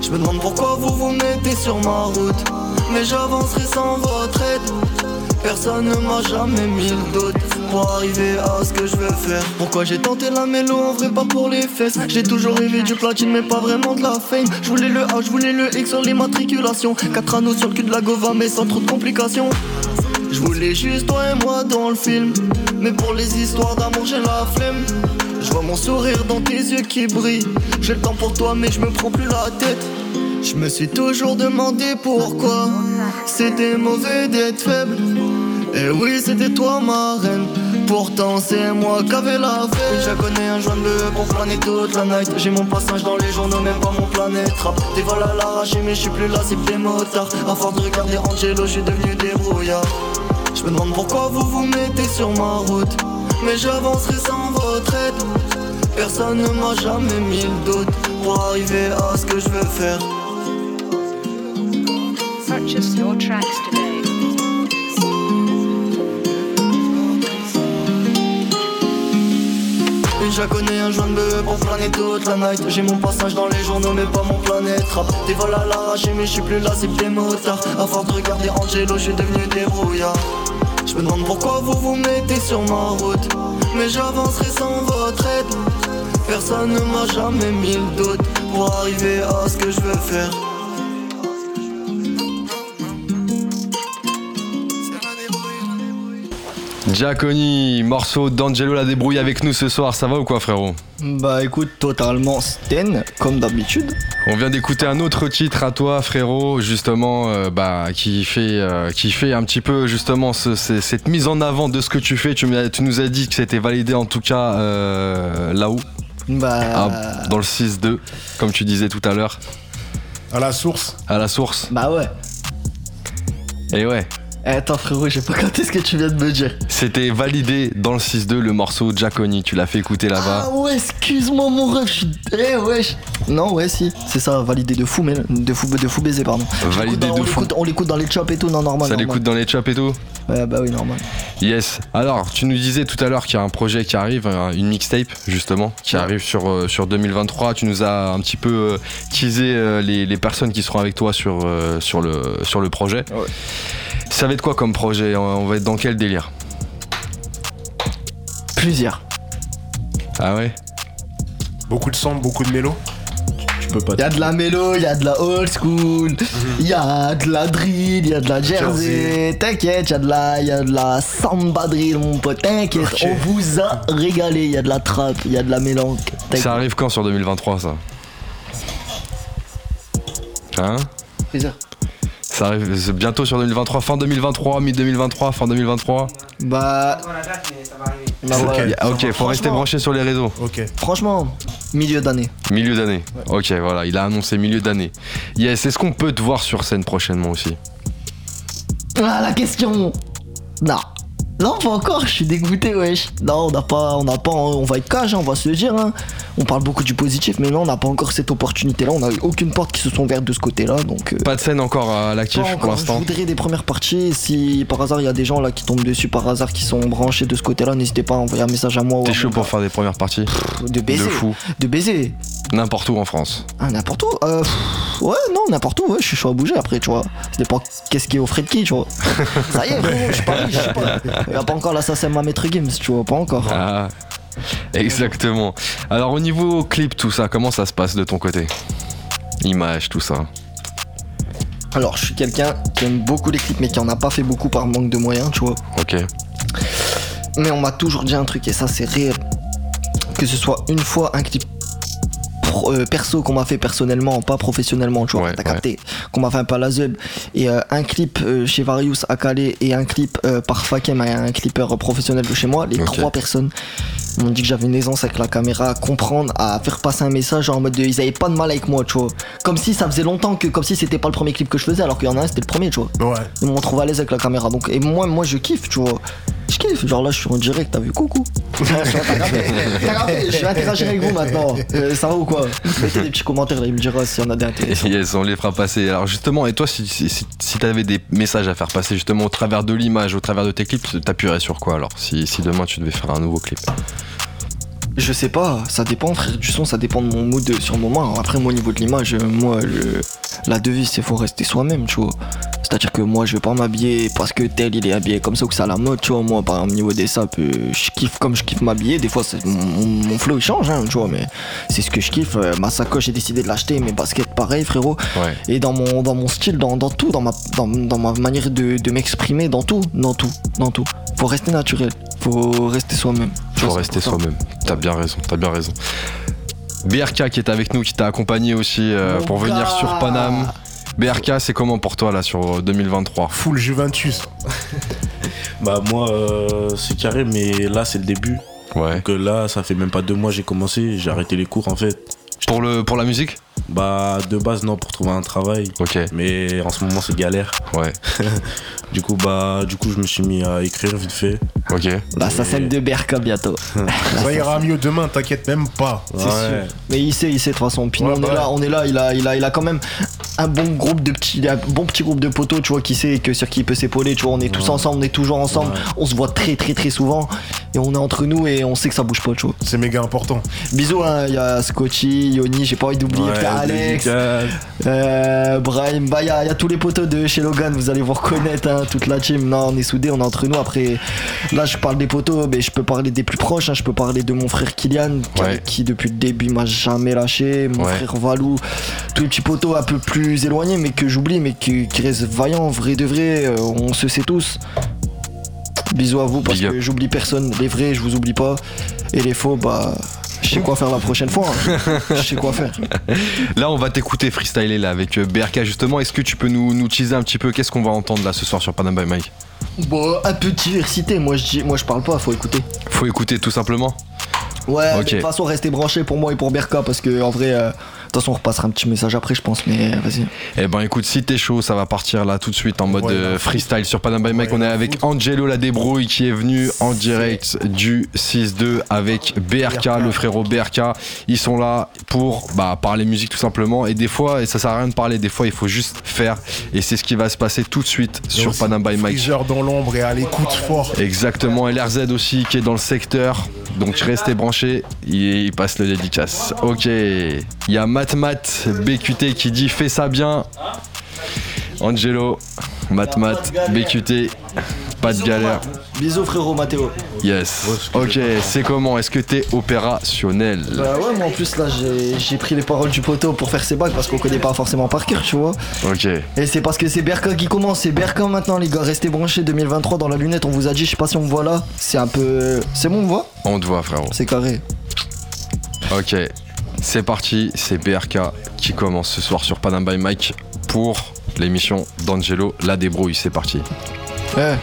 Je me demande pourquoi vous vous mettez sur ma route. Mais j'avancerai sans votre aide. Personne ne m'a jamais mis le doute pour arriver à ce que je veux faire. Pourquoi j'ai tenté la mélo en vrai pas pour les fesses. J'ai toujours rêvé du platine mais pas vraiment de la fame. Je voulais le A, je voulais le X sur l'immatriculation. Quatre anneaux sur le cul de la Gova mais sans trop de complications. Je voulais juste toi et moi dans le film. Mais pour les histoires d'amour j'ai la flemme. Je vois mon sourire dans tes yeux qui brillent. J'ai le temps pour toi mais je me prends plus la tête. Je me suis toujours demandé pourquoi c'était mauvais d'être faible. Et oui, c'était toi ma reine. Pourtant, c'est moi qui avais la fête. Je connais un joint bleu pour planer toute la night. J'ai mon passage dans les journaux, même pas mon planète rap. Des vols à l'arraché, mais je suis plus là, c'est des motards. À force de regarder Angelo, je suis devenu débrouillard. Je me demande pourquoi vous vous mettez sur ma route. Mais j'avancerai sans votre aide. Personne ne m'a jamais mis le doute pour arriver à ce que je veux faire. Purchase your tracks today. Je connais un joint de pour planer toute la night J'ai mon passage dans les journaux mais pas mon planète rap. Des vols à l'arraché mais je suis plus là c'est des motards À force de regarder Angelo je suis devenu débrouillard Je me demande pourquoi vous vous mettez sur ma route. Mais j'avancerai sans votre aide. Personne ne m'a jamais mis le doute Pour arriver à ce que je veux faire Giaconi, morceau d'Angelo la débrouille avec nous ce soir, ça va ou quoi frérot Bah écoute, totalement Sten, comme d'habitude. On vient d'écouter un autre titre à toi frérot, justement, euh, bah, qui, fait, euh, qui fait un petit peu justement ce- ce- cette mise en avant de ce que tu fais. Tu, nous as dit que c'était validé en tout cas euh, là-haut, Bah. Ah, dans le 6-2, comme tu disais tout à l'heure, À la source. à la source. Bah ouais. Et ouais, attends frérot, j'ai pas capté ce que tu viens de me dire. c'était validé dans le 6-2 le morceau Giaconi, tu l'as fait écouter là-bas. Ah ouais, excuse-moi mon ref, je suis. Eh wesh. Non, ouais, si, c'est ça, validé de fou, mais de fou, de fou baiser, pardon. Validé dans- de on fou. On l'écoute dans les chops et tout, non, normal. Ça l'écoute dans les chops et tout Ouais, bah oui, normal. Yes. Alors, tu nous disais tout à l'heure qu'il y a un projet qui arrive, un- une mixtape justement, qui arrive sur, euh, sur 2023. Tu nous as un petit peu euh, teasé euh, les, les personnes qui seront avec toi sur, euh, sur, le, sur le projet. Ouais. Ça va être quoi comme projet? On va être dans quel délire? Plusieurs. Ah ouais? Beaucoup de sang, beaucoup de mélo. Peux pas. Y a de la mélo, y a de la old school, y a de la drill, y a de la jersey. T'inquiète, y a de la, y a de la samba drill, mon pote. T'inquiète, on vous a régalé. Y a de la trap, y a de la mélange. Ça arrive quand sur 2023 ça Hein Plaisir. Ça arrive bientôt sur 2023, fin 2023, mi-2023, fin 2023 Bah, bah Ok. ouais. Ok, faut rester branché sur les réseaux. Ok. Franchement, milieu d'année. Milieu d'année. Ok, voilà, il a annoncé milieu d'année. Yes, est-ce qu'on peut te voir sur scène prochainement aussi? Ah, la question Non. Non, pas encore, je suis dégoûté, wesh. Non, on n'a pas, on n'a pas, on va être cage, hein, on va se le dire. hein. On parle beaucoup du positif, mais non, on n'a pas encore cette opportunité-là. On n'a eu aucune porte qui se sont ouvertes de ce côté-là, donc. euh, Pas de scène encore à l'actif pour l'instant. Je voudrais des premières parties. Si par hasard il y a des gens là qui tombent dessus, par hasard qui sont branchés de ce côté-là, n'hésitez pas à envoyer un message à moi. T'es chaud pour faire des premières parties de baiser. De fou. De baiser. N'importe où en France. Ah, n'importe où. Euh, pff, ouais, non, n'importe où. Ouais, je suis chaud à bouger après, tu vois. Ça dépend qu'est-ce qui est au frais de qui, tu vois. Ça y est, frérot, je suis pas riche, je sais pas. Il y a pas encore l'assassin Maître Games, tu vois, pas encore. Ah, exactement. Alors au niveau clip, tout ça, comment ça se passe de ton côté? Image, tout ça. Alors, je suis quelqu'un qui aime beaucoup les clips, mais qui en a pas fait beaucoup par manque de moyens, tu vois. Ok. Mais on m'a toujours dit un truc, et ça, c'est réel. Que ce soit une fois un clip pro- euh, perso qu'on m'a fait personnellement, pas professionnellement, tu vois, t'as capté, qu'on m'a fait un palazub et euh, un clip euh, chez Various à Calais et un clip par Fakem, un clipper professionnel de chez moi, les trois personnes m'ont dit que j'avais une aisance avec la caméra, à comprendre, à faire passer un message en mode de, ils avaient pas de mal avec moi, tu vois. Comme si ça faisait longtemps que, comme si c'était pas le premier clip que je faisais, alors qu'il y en a un, c'était le premier, tu vois. Ouais. Ils m'ont trouvé à l'aise avec la caméra, donc, et moi, moi, je kiffe, tu vois. Je kiffe, genre là, je suis en direct, t'as vu, coucou. Je vais interagir avec vous maintenant. Euh, ça va ou quoi? Mettez des petits commentaires, là, il me dira s'il y en a des intéressants. Yes, on les fera passer. Alors justement, et toi, si, si, si, si t'avais des messages à faire passer justement au travers de l'image, au travers de tes clips, t'appuierais sur quoi alors? Si, si demain tu devais faire un nouveau clip Je sais pas, ça dépend frère du son, ça dépend de mon mood sur le moment. Après moi au niveau de l'image, moi le- la devise c'est faut rester soi-même, tu vois. C'est-à-dire que moi je vais pas m'habiller parce que tel il est habillé comme ça ou que c'est à la mode, tu vois. Moi par exemple niveau des sapes, euh, je kiffe comme je kiffe m'habiller. Des fois c'est- mon, flow il change, hein, tu vois, mais c'est ce que je kiffe. Euh, ma sacoche j'ai décidé de l'acheter, mes baskets pareil frérot. Ouais. Et dans mon, dans mon style, dans, dans tout, dans ma, dans, dans ma manière de, de m'exprimer, dans tout, dans tout, dans tout. Faut rester naturel, faut rester soi-même. Faut rester soi-même. T'as bien raison, t'as bien raison. BRK qui est avec nous, qui t'a accompagné aussi euh, pour venir sur Paname. BRK, c'est comment pour toi là sur 2023 Full Juventus. Bah moi euh, c'est carré mais là c'est le début. Ouais. Donc euh, là ça fait même pas deux mois j'ai commencé, j'ai arrêté les cours en fait. Pour, le, pour la musique? Bah de base non pour trouver un travail. Ok. Mais en ce moment c'est galère. Ouais. du coup bah du coup je me suis mis à écrire vite fait. Ok. Bah ça scène de Berka bientôt. Ça ira mieux demain, t'inquiète même pas. C'est sûr. Mais il sait, il sait de toute façon. Puis nous, Ouais, on bah est là, ouais. on est là. Il a, il a, il a quand même un bon groupe de petits, un bon petit groupe de poteaux, tu vois, qui sait que sur qui il peut s'épauler. Tu vois, on est tous ensemble, on est toujours ensemble. On se voit très, très, très souvent. Et on est entre nous et on sait que ça bouge pas, tu vois. C'est méga important. Bisous, hein. Il y a Scotty, Yoni, j'ai pas envie d'oublier, Alex, euh, Brahim. Bah, il y, a il y a tous les poteaux de chez Logan. Vous allez vous reconnaître, hein, toute la team. Non, on est soudés, on est entre nous. Après, là, je parle des poteaux, mais je peux parler des plus proches. hein. Je peux parler de mon frère Kylian, qui, Ouais. qui, depuis le début m'a jamais lâché. Mon Ouais. frère Valou, tous les petits poteaux un peu plus éloignés, mais que j'oublie, mais qui, qui restent vaillants, vrai de vrai. euh, on se sait tous. Bisous à vous parce Big que j'oublie personne. Les vrais, je vous oublie pas. Et les faux, bah. Je sais quoi faire la prochaine fois. hein. Je sais quoi faire. Là, on va t'écouter freestyler là avec euh, BRK justement. Est-ce que tu peux nous, nous teaser un petit peu Qu'est-ce qu'on va entendre là ce soir sur Panama by Mike? Bon, un peu de diversité. Moi, je moi, je parle pas. Faut écouter. Faut écouter tout simplement? Ouais, mais Ok. de toute façon, restez branchés pour moi et pour Berka parce que en vrai, euh, toute façon, on repassera un petit message après, je pense. Mais vas-y. Eh ben écoute, si t'es chaud, ça va partir là tout de suite en mode Ouais, euh, freestyle sur Panama by Mike. On est avec Angelo la débrouille qui est venu en direct du 6-2 avec BRK, le frérot BRK. Ils sont là pour bah, parler musique tout simplement. Et des fois, et ça sert à rien de parler, des fois il faut juste faire. Et c'est ce qui va se passer tout de suite sur Panama by Mike. Dans l'ombre et à l'écoute fort. Exactement, LRZ aussi qui est dans le secteur. Donc restez branchés, il, il passe le dédicace. Ok, il y a Matmat BQT qui dit fais ça bien. Angelo, Matmat BQT, pas de galère. Bisous, frérot Mathéo. Yes. Ok, c'est comment Est-ce que t'es opérationnel Bah ouais, moi en plus là, j'ai pris les paroles du poteau pour faire ses bacs parce qu'on connaît pas forcément par cœur, tu vois. Ok. Et c'est parce que c'est Berka qui commence, c'est Berka maintenant, les gars. Restez branchés 2023 dans la lunette. On vous a dit, je sais pas si on me voit là. C'est un peu. C'est bon, on me voit? On te voit frérot. C'est carré. Ok, c'est parti, c'est BRK qui commence ce soir sur Panam by Mike pour l'émission d'Angelo La Débrouille. C'est parti. Eh,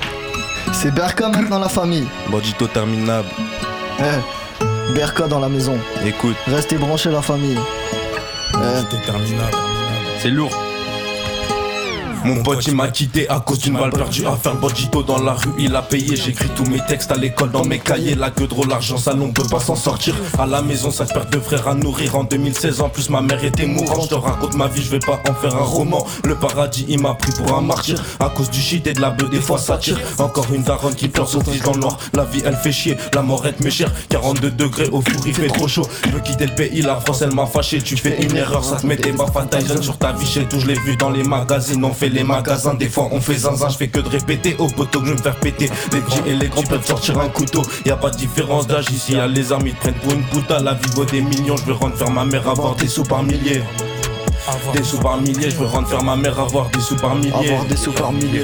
c'est Berka maintenant la famille. Bandito terminable. Eh, Berka dans la maison. Écoute. Restez branchés la famille. Eh. terminable. C'est lourd. Mon pote il m'a quitté à cause d'une balle perdue à faire bandito dans la rue il a payé J'écris tous mes textes à l'école dans mes cahiers La gueule drôle l'argent sale on peut pas s'en sortir. À la maison ça perd de frères à nourrir En 2016 en plus ma mère était mourante Je te raconte ma vie je vais pas en faire un roman. Le paradis il m'a pris pour un martyr À cause du shit et de la beuh des fois ça tire. Encore une daronne qui pleure son fils dans le noir La vie elle fait chier la mort est mes chère 42 degrés au four il fait trop chaud. Je veux quitter le pays la France elle m'a fâché Tu fais une erreur ça te met des baffes sur ta vie chez tout Je l'ai vu dans les magazines on fait les magasins Des fois on fait zinzin. Je fais que de répéter Au poteau que je vais me faire péter. Les petits et les grands peuvent sortir un couteau. Y a pas de différence d'âge ici. Y'a les amis prennent pour une puta La vie. Vaut des millions je veux rendre faire ma mère avoir des sous par milliers. Des sous par milliers, je veux rendre faire ma mère avoir des sous par milliers. Avoir des sous par milliers.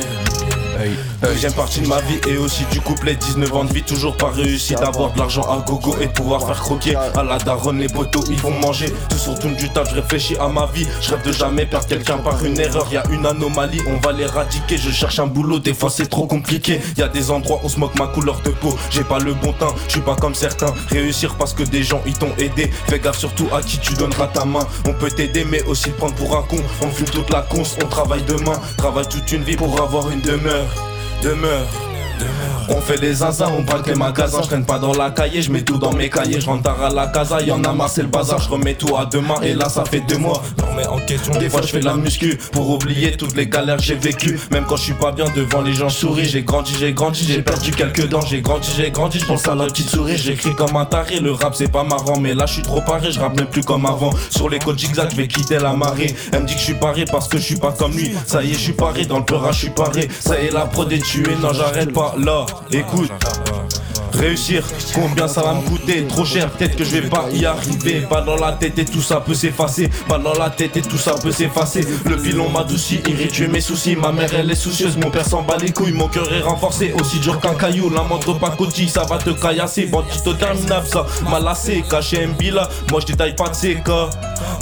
Deuxième partie de ma vie et aussi du couplet. 19 ans de vie toujours pas réussi. D'avoir de l'argent à gogo et de pouvoir faire croquer. À la daronne les poteaux ils vont manger. Tout sur tout du taf je réfléchis à ma vie. Je rêve de jamais perdre quelqu'un par une erreur. Y a une anomalie on va l'éradiquer. Je cherche un boulot des fois c'est trop compliqué. Y a des endroits où on se moque ma couleur de peau. J'ai pas le bon teint je suis pas comme certains. Réussir parce que des gens ils t'ont aidé. Fais gaffe surtout à qui tu donneras ta main. On peut t'aider mais aussi prendre pour un con. On fume toute la conce on travaille demain. Travaille toute une vie pour avoir une demeure demeure on fait les zinzins, on braque les magasins, je traîne pas dans la cahier, je mets tout dans mes cahiers, je rentre à la casa, y'en a marre c'est le bazar, je remets tout à demain et là ça fait deux mois. Non mais en question, des fois je fais la muscu pour oublier toutes les galères que j'ai vécues. Même quand je suis pas bien devant les gens souris, j'ai grandi, j'ai grandi, j'ai perdu quelques dents, j'ai grandi, j'ai grandi, je pense à la petite souris, j'écris comme un taré, le rap c'est pas marrant, mais là je suis trop paré, je rappe même plus comme avant. Sur les côtes zigzag, je vais quitter la marée. Elle me dit que je suis paré parce que je suis pas comme lui. Ça y est, je suis paré, dans le peura, je suis paré. Ça y est, la prod est tuée, non j'arrête pas là. Écoute. Réussir, combien ça va me coûter Trop cher, peut-être que je vais pas y arriver. Pas dans la tête et tout ça peut s'effacer. Pas dans la tête et tout ça peut s'effacer. Le bilan m'adoucit, irrite mes soucis. Ma mère elle est soucieuse, mon père s'en bat les couilles. Mon cœur est renforcé, aussi dur qu'un caillou. La montre pas cotille, ça va te caillasser. Bandito terminable, ça m'a lassé. Caché MB là, moi je détaille pas de ces cas.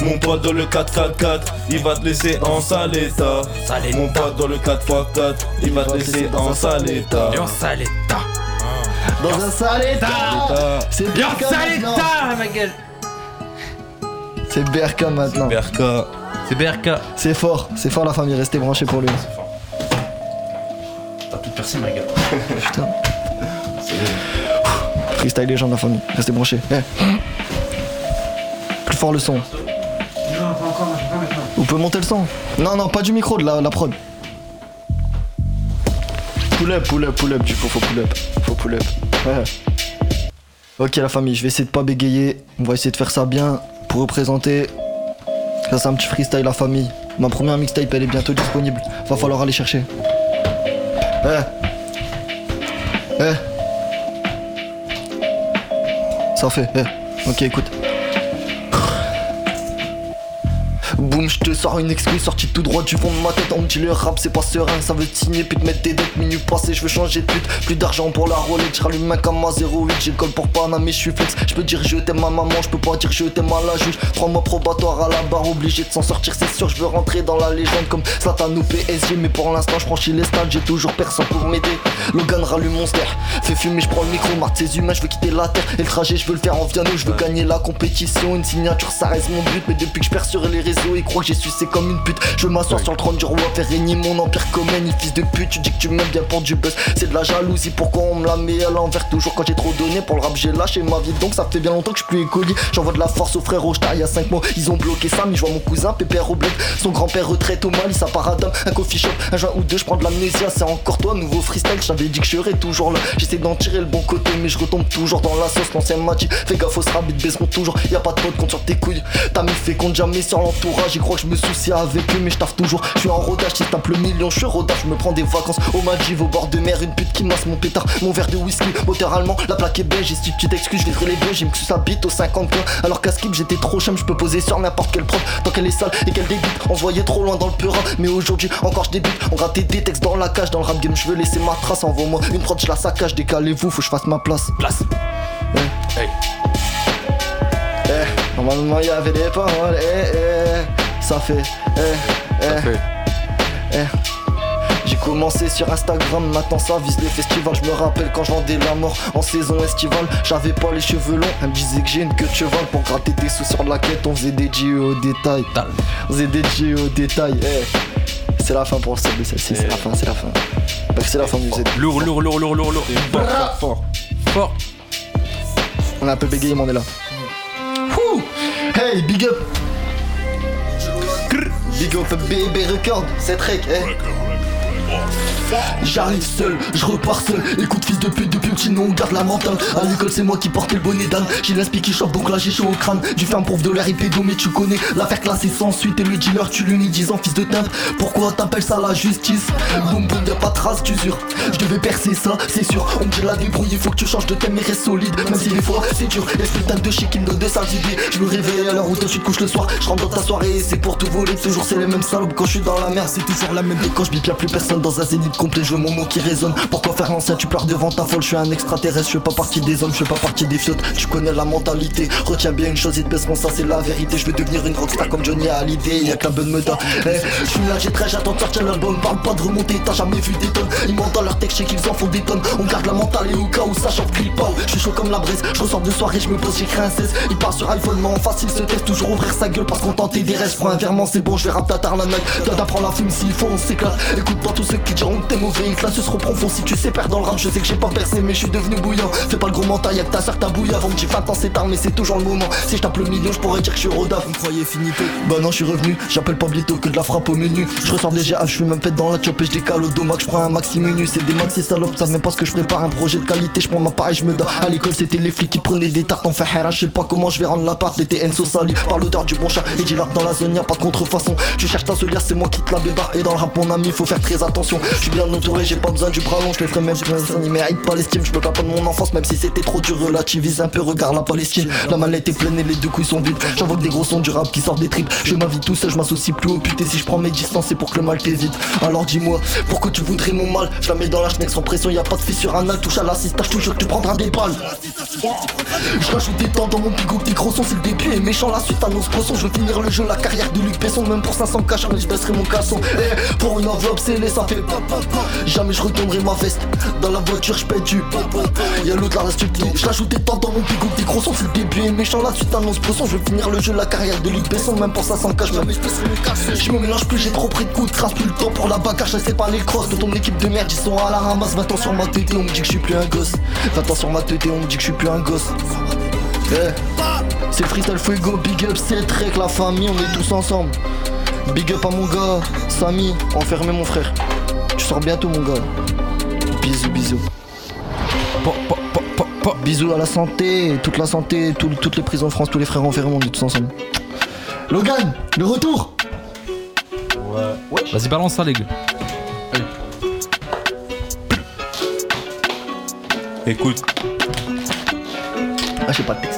Mon pote dans le 4x4 Il va te laisser en sale état. Mon pote dans le 4x4 Il va te laisser en sale état. En sale état. Dans un sale état. C'est Berka sale maintenant. état, ma gueule. C'est Berka maintenant. Berka. C'est BRK. C'est fort, c'est fort la famille, restez branchés pour lui. T'as tout percé ma gueule. Putain. Freestyle les gens de la famille, restez branchés. Eh. Plus fort le son. Non, pas encore, pas maintenant. Vous pouvez monter le son. Non, non, pas du micro, de la, la prod. Pull up, pull up, pull up, du coup, faut pull up. Faut pull up. Ok, la famille, je vais essayer de pas bégayer. On va essayer de faire ça bien pour représenter. Ça, c'est un petit freestyle, la famille. Ma première mixtape, elle est bientôt disponible. Va falloir aller chercher. Eh. Eh. Ça fait, eh. Ok, écoute. Je te sors une excuse sortie tout droit du fond de ma tête. On me dit le rap c'est pas serein, ça veut signer puis te mettre des dettes. Minutes passées, je veux changer de pute. Plus d'argent pour la Rolex, je rallume un à 08. J'ai le col pour Panama, je suis flex. Je peux dire je t'aime ma maman, je peux pas dire je t'aime à la juge. Trois mois probatoire à la barre, obligé de s'en sortir, c'est sûr. Je veux rentrer dans la légende comme Zlatan ou PSG. Mais pour l'instant, je franchis les stades, j'ai toujours personne pour m'aider. Logan rallume mon ster, fait fumer, je prends le micro, marque ses humains, je veux quitter la terre. Et le trajet, je veux le faire en Viano, je veux gagner la compétition. Une signature, ça reste mon but. Mais depuis que je perds sur les réseaux, que j'ai sucé comme une pute. Je veux m'asseoir sur le trône du roi, faire régner mon empire comme un fils de pute. Tu dis que tu m'aimes bien pour du buzz, c'est de la jalousie. Pourquoi on me la met à l'envers? Toujours quand j'ai trop donné pour le rap? J'ai lâché ma vie, donc ça fait bien longtemps que je suis plus écoli. J'envoie de la force aux frères Rochta il y a 5 mois. Ils ont bloqué ça, mais je vois mon cousin Pépère au bled. Son grand-père retraite au Mali, ça part à Dame, un coffee shop, un joint ou deux, je prends de l'amnésia. C'est encore toi, nouveau freestyle. J'avais dit que je serais toujours là. J'essaie d'en tirer le bon côté, mais je retombe toujours dans la sauce. L'ancien m'a dit, fais gaffe, aux rabbits baisseront toujours. Y a pas de pote compte sur tes couilles. T'as mis fait compte jamais sur l'entourage. Croient que je me soucie avec eux, mais je taffe toujours. Je suis en rodage, si tape le million, je suis rodage. Je me prends des vacances au Maldives, au bord de mer. Une pute qui masse mon pétard, mon verre de whisky. Moteur allemand, la plaque est belge. Et si tu t'excuses, je vais les bleus. J'ai que ça bite aux 50 points. Alors qu'à skip, j'étais trop chum, je peux poser sur n'importe quelle prof. Tant qu'elle est sale et qu'elle débute, on se voyait trop loin dans le peura. Mais aujourd'hui, encore je débute. On raté des textes dans la cage, dans le rap game. Je veux laisser ma trace. Envoie-moi une prod, je la saccage. Décalez-vous, faut que je fasse ma place. Place. Eh. Eh, normalement il y avait des paroles, eh, eh, ça fait, eh, eh, eh. J'ai commencé sur Instagram, maintenant ça vise les festivals. Je me rappelle quand je vendais la mort en saison estivale. J'avais pas les cheveux longs, elle me disait que j'ai une queue de cheval. Pour gratter des sous sur la quête, on faisait des G au détail. On faisait des G au détail, eh. C'est la fin pour le CB, celle-ci, c'est la fin, c'est la fin. C'est la fin du Z. Lourd, lourd, lourd, lourd, lourd, lourd. Bra- Fort. Fort. On a un peu bégayé, mais on est là. Wouh Hey, big up Big up BB Record, c'est Trek, eh J'arrive seul, je repars seul. Écoute fils de pute, depuis petit nom on garde la mentale. À l'école c'est moi qui portais le bonnet d'âne. J'ai l'inspi qui chope donc là j'ai chaud au crâne. Du ferme prof de l'air mais tu connais. L'affaire classée sans suite et le dealer tu lui mis 10 ans fils de teinte. Pourquoi t'appelles ça la justice? Boum boum y'a pas trace d'usure. Je devais percer ça c'est sûr. On me la débrouille faut que tu changes de thème et reste solide. Même si des fois c'est dur. Et ce putain de shit qui me donne de sales idées. Je me réveille à l'heure où tu te couches le soir. Je rentre dans ta soirée c'est pour te voler. Toujours c'est les mêmes salopes quand je suis dans la merde C'est toujours la même quand je plus personne dans un zénith complet, je veux mon mot qui résonne. Pourquoi faire l'ancien, tu pleures devant ta folle, je suis un extraterrestre, je fais pas partie des hommes, je fais pas partie des fiottes, tu connais la mentalité. Retiens bien une chose, ils te baisseront, ça c'est la vérité. Je veux devenir une rockstar comme Johnny Hallyday, y'a que la bonne meda. Eh, je suis là, j'ai très, j'attends de sortir l'album, parle pas de remonter, t'as jamais vu des tonnes. Ils mentent dans leur texte, qu'ils en font des tonnes. On garde la mentale et au cas où ça chante grille pas. Je suis chaud comme la braise, je ressors de soirée, je me pose, j'écris un 16. Il part sur iPhone, mais en facile se teste, toujours ouvrir sa gueule parce qu'on tentait des restes. Prends un virement, c'est bon, je vais rap la night. Toi la fume s'il faut, on s'éclate. Écoute pas tous ceux qui diront que t'es mauvais, là ce seront profond. Si tu sais perdre dans le rap, je sais que j'ai pas percé, mais je suis devenu bouillant. Fais pas le gros mental, y'a que ta soeur ta bouille avant que j'ai 20 ans, c'est tard, mais c'est toujours le moment. Si je tape le million, je pourrais dire que je suis Roda. Vous finito Bah non, je suis revenu, j'appelle pas Blito que de la frappe au menu. Je ressors des GA, je fais même pète dans la chop et je au je prends un maxi menu. C'est des maxi salopes, savent même pas ce que je prépare. Un projet de qualité, je prends ma pareil, je me donne. À l'école, c'était les flics qui prenaient des tartes en fait je sais pas comment je vais rendre l'appart. Les TN sali par l'odeur du bon chat et dit dans la zone, y'a pas de contrefaçon. Tu cherches ta solière, c'est moi qui te la bébar. Et dans le rap, mon ami, faut faire très attention. Je suis bien entouré, j'ai pas besoin du bras long, je les ferai même ça n'y mérite pas l'estime. Je me pas de mon enfance, même si c'était trop dur, relativise un peu, regarde la Palestine. La mallette est pleine et les deux couilles sont vides. J'invoque des gros sons du rap qui sortent des tripes. Je m'invite tout seul, je m'associe plus au putain. Si je prends mes distances, c'est pour que le mal t'évite. Alors dis-moi, pourquoi tu voudrais mon mal Je la mets dans la schneck sans pression, y a pas de fissure anal. Touche à l'assist, je toujours que tu prendras des balles. Je rajoute des temps dans mon bigot, des gros sons, c'est le début et méchant. La suite annonce poisson, je veux finir le jeu, la carrière de Luc Besson. Même pour 500 cash, je baisserai mon casson. Eh, pour une enveloppe scellée, ça fait. Jamais je retournerai ma veste. Dans la voiture, je pète du Y'a l'autre là, reste petit. Je rajoute des temps dans mon bigot, des gros sons, c'est le début et méchant. La suite annonce poisson, je veux finir le jeu, la carrière de Luc Besson. Même pour 500 cash, même je me mélange plus, j'ai trop pris de coups de crasse, plus le temps pour la bagarre, je sais pas les crosses de ton équipe de merde, ils sont à la ramasse, 20 ans sur ma tête, on me dit que je suis plus un gosse. 20 ans sur ma tête, on me dit que je suis plus un gosse. Eh, c'est freestyle fuego, big up, c'est que la famille, on est tous ensemble. Big up à mon gars, Samy, enfermé mon frère. Tu sors bientôt mon gars. Bisous, bisous. Bisous à la santé, toute la santé, tout- toutes les prisons de France, tous les frères enfermés, on est tous ensemble. Logan, le retour Vas-y, balance ça, les gars. Écoute. Ah, j'ai pas de texte.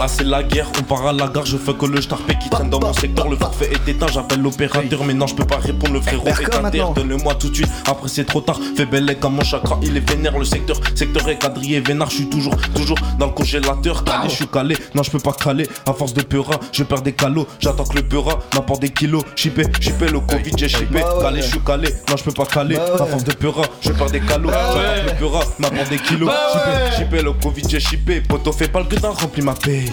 Voilà, c'est la guerre, on part à la gare, je fais que le starpé qui traîne dans mon secteur. Le forfait est éteint, j'appelle l'opérateur, mais non, je peux pas répondre, le frérot est maintenant. Donne-le-moi tout de suite, après c'est trop tard. Fais belle comme mon chakra, il est vénère. Le secteur, secteur est quadrillé, vénard, je suis toujours, toujours dans le congélateur. Calé, je suis calé, non, je peux pas caler. À force de peura, je perds des calots. J'attends que le peura m'apporte des kilos. Chippé, chippé, le Covid, j'ai chippé. Calé, je suis calé, non, je peux pas caler. À force de peura, je perds des calots. J'attends que le peura m'apporte des kilos. Chippé, chippé, le Covid, j'ai chippé. Poto, fais pas le gueudin, remplis ma paye.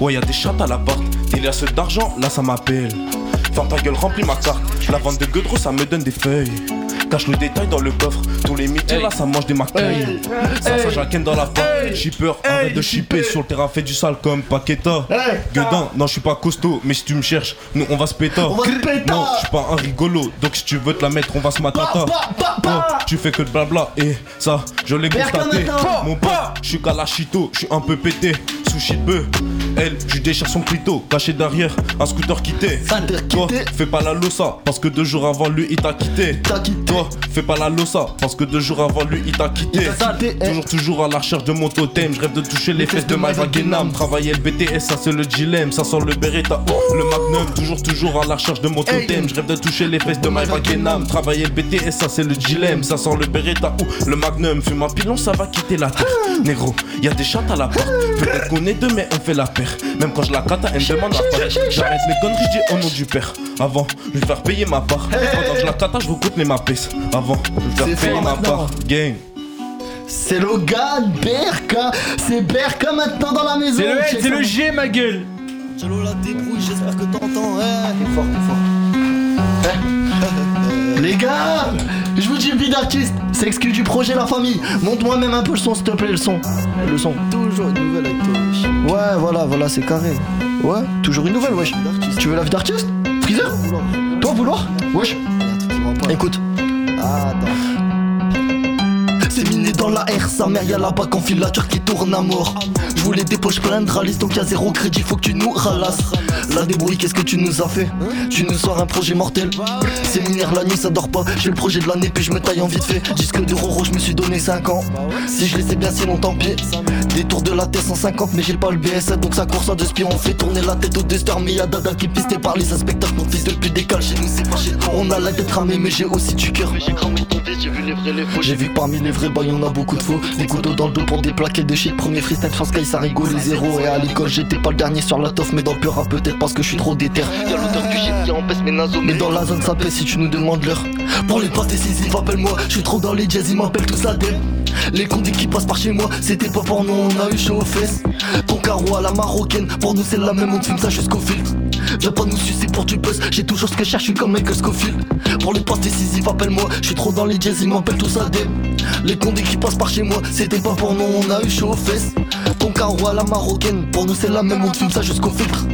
Ouais, y'a des chattes à la porte. Il y a ceux d'argent, là ça m'appelle. Ferme ta gueule, remplis ma carte. La vente de Guedro, ça me donne des feuilles. Cache le détail dans le coffre. Tous les midis, là, ça mange des macailles. Ça, ça jaquenne dans la porte. Shipper, arrête de shipper. Sur le terrain, fait du sale comme Paqueta. Guedin, non, je suis pas costaud. Mais si tu me cherches, nous, on va se péter. Non, je suis pas un rigolo. Donc si tu veux te la mettre, on va se matata. Oh, tu fais que de blabla. Et ça, je l'ai constaté. Mon pote, je suis Kalashito. Je suis un peu pété. Sushi de bœuf. Elle, je déchire son clito, caché derrière un scooter quitté. Toi, fais pas la losa, parce que deux jours avant lui il t'a quitté. Toi, fais pas la losa, parce que deux jours avant lui il t'a quitté. Toujours, toujours à la recherche de mon totem. Je rêve de toucher les fesses de ma Wagenham. Travailler le BTS, ça c'est le dilemme. Ça sent le Beretta, oh, le Magnum. Toujours, toujours à la recherche de mon totem. Je rêve de toucher les fesses de ma Wagenham. Travailler le BTS, ça c'est le dilemme. Ça sent le Beretta, oh, le Magnum. Fume un pilon, ça va quitter la terre. Négro, y a des chattes à la porte. Peut-être qu'on est deux, mais on fait la paire. Même quand je la cata, elle me demande à part. J'arrête les conneries, je dis au nom du père. Avant, je vais faire payer ma part. Pendant que je la cata, je recoupe les ma pièce. Avant, je vais C'est faire payer ma part. Gang. C'est Logan, Berka, c'est Berka maintenant dans la maison. C'est le L, c'est le G, ma gueule. Jello la débrouille, j'espère que t'entends. Ouais, t'es fort, t'es fort. Eh. Les gars, je vous dis vie d'artiste, c'est exclu du projet La Famille. Monte-moi même un peu le son, s'il te plaît, le son. Le son. Toujours une nouvelle avec toi, wesh. Ouais, voilà, voilà, c'est carré. Ouais, toujours une nouvelle, wesh. Tu veux la vie d'artiste Freezer Toi, vouloir Wesh. Écoute. C'est miné dans la R, sa mère y'a là-bas qu'en filature qui tourne à mort. Je voulais des poches pleines ralice, donc y'a zéro crédit, faut que tu nous ralasses. La débrouille, qu'est-ce que tu nous as fait Tu nous sors un projet mortel. Séminaire la nuit, ça dort pas. J'ai le projet de l'année, puis je me taille en vite fait. Disque de Roro, je me suis donné 5 ans. Si je laissais bien, sinon tant pis. Détour de la T150, mais j'ai pas le BS7, donc ça court ça de spion. On fait tourner la tête au Duster, mais y'a Dada qui pisté par les inspecteurs. Mon fils depuis décale, chez nous c'est pas chez toi. On a la tête ramée, mais j'ai aussi du cœur. J'ai cramé ton tête, j'ai vu les vrais, les faux. J'ai vu parmi les vrais, bah y'en a beaucoup de faux. Des couteaux dans le dos pour des plaquettes de shit. Premier freestyle sur Sky, ça rigole les zéros. Et à l'école, j'étais pas le dernier sur la toffe, mais dans le peur, peut-être parce que je suis trop déter. Y'a l'odeur du shit qui empêche mes naseaux, mais dans la zone, ça pèse si tu nous demandes l'heure. Pour les passes décisives, appelle-moi. Je suis trop dans les jazz, ils m'appellent tous la dème. Les condés qui passent par chez moi, c'était pas pour nous, on a eu chaud aux fesses. Ton carreau à la marocaine, pour nous c'est la même, on te filme ça jusqu'au fil. Viens pas nous sucer pour du buzz, j'ai toujours ce que je cherche, je suis comme Michael Scofield. Pour les passes décisives, appelle-moi, je suis trop dans les jazz, ils m'appellent tous la dème. Les condés qui passent par chez moi, c'était pas pour nous, on a eu chaud aux fesses. Ton carreau à la marocaine, pour nous c'est la même, on te filme ça jusqu'au filtre.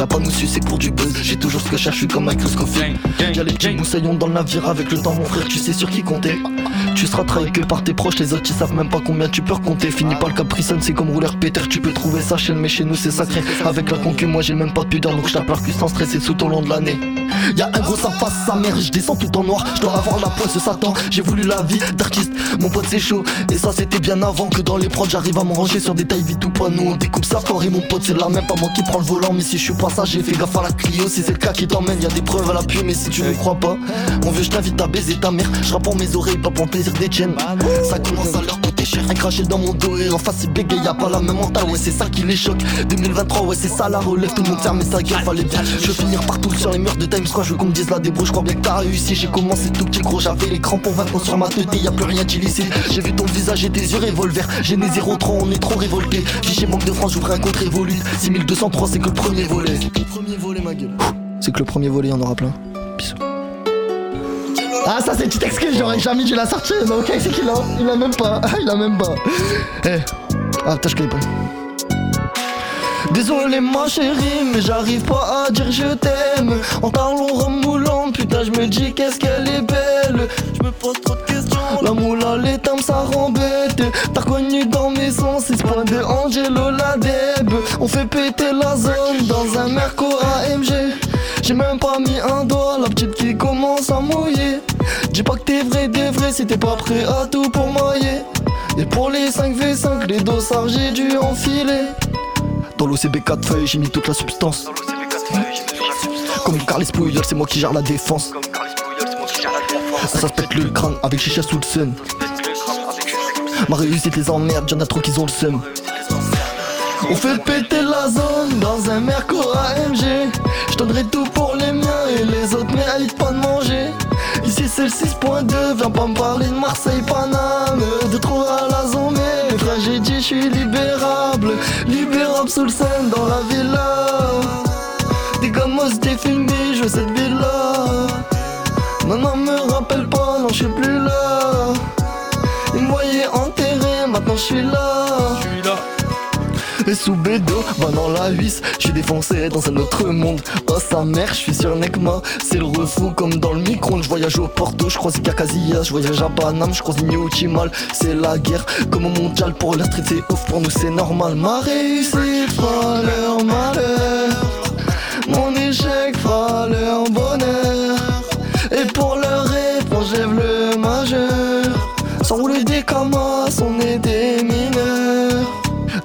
Viens pas nous sucer pour du buzz, j'ai toujours ce que je cherche, suis comme Michael Scofield. Y'a les moussaillons dans le navire avec le temps, mon frère, tu sais sur qui compter. Tu seras trahi que par tes proches, les autres ils savent même pas combien tu peux compter. Finis pas le Capricon, c'est comme rouler Peter, tu peux trouver sa chaîne, mais chez nous c'est sacré. Avec la concu, moi j'ai même pas de pudeur, donc je tape l'arc sans stresser tout au long de l'année. Y'a un gros ça passe sa mère, je descends tout en noir, je dois avoir la poisse de Satan. J'ai voulu la vie d'artiste, mon pote c'est chaud. Et ça c'était bien avant que dans les prods j'arrive à me ranger sur des tailles vite ou pas. Nous on découpe ça fort et mon pote c'est la même, pas moi qui prends le volant. Mais si je suis pas ça, j'ai fait gaffe à la Clio. Si c'est le cas qui t'emmène, y'a des preuves à l'appui. Mais si tu ne crois pas, mon vieux je t'invite à baiser ta mère. Je pour mes oreilles, pas pour le plaisir des tiennes. Ça commence à leur coûter cher, un craché dans mon dos et en face c'est bégay, y'a pas la même mental, ouais c'est ça qui les choque. 2023, ouais c'est ça la relève, tout le monde ferme sa gueule, fallait bien. Je veux finir partout sur les murs de Times Square, je veux qu'on me dise la débrouille, je crois bien que t'as réussi. J'ai commencé tout petit gros, j'avais les crampons 20 ans sur ma tête, y'a plus rien d'illicite. J'ai vu ton visage et tes yeux revolver, j'ai né 03, on est trop révolté. Fichier Banque de France, j'ouvre un compte Revolut. 6203, c'est que le premier volet. C'est que le premier volet ma gueule. C'est que le premier volet, y'en aura plein Ah ça c'est une petite excuse, j'aurais jamais dû la sortir, mais ok c'est qu'il a, il a même pas, il a même pas. Eh, ah putain je connais pas. Désolé ma chérie, mais j'arrive pas à dire je t'aime. En parlant remoulant, putain je me dis qu'est-ce qu'elle est belle. Je me pose trop de questions La moula, les tames ça rend bête. T'as reconnu dans mes sens, 6 points de Angelo la deb On fait péter la zone dans un Merco AMG J'ai même pas mis un doigt, la petite qui commence à mouiller Dis pas que t'es vrai des vrais si t'es pas prêt à tout pour mailler Et pour les 5v5, les dossards j'ai dû enfiler dans l'OCB 4 feuilles, j'ai mis toute la substance. Comme Carles Puyol, c'est moi qui gère la défense. Ça se pète le crâne avec chicha sous le sun. Ma réussite les emmerde, y'en a trop qui ont le seum. On fait péter la zone dans un Merco AMG. Je donnerai tout pour les miens et les autres méritent pas de manger. Ici c'est le 6.2, viens pas me parler de Marseille, Paname. De trop à la zone, mais frère, j'ai dit je suis libérable. Libérable sous le Seine dans la villa. Des gamos, des filmés, je veux cette villa. Non, me rappelle pas, non, je suis plus là. Ils me voyaient enterré, maintenant je suis là. Je suis là. Sous bédo, va dans la huisse, je suis défoncé dans un autre monde. Oh sa mère, je suis sur Necma, c'est le refou comme dans le micro. Je voyage au Porto, je croise Cacasillas, je voyage à Paname, je croise Chimal. C'est la guerre comme au mondial pour la street, c'est ouf pour nous, c'est normal. Ma réussite fera leur malheur, mon échec fera leur bonheur. Et pour leur réponse, j'lève le majeur. Sans rouler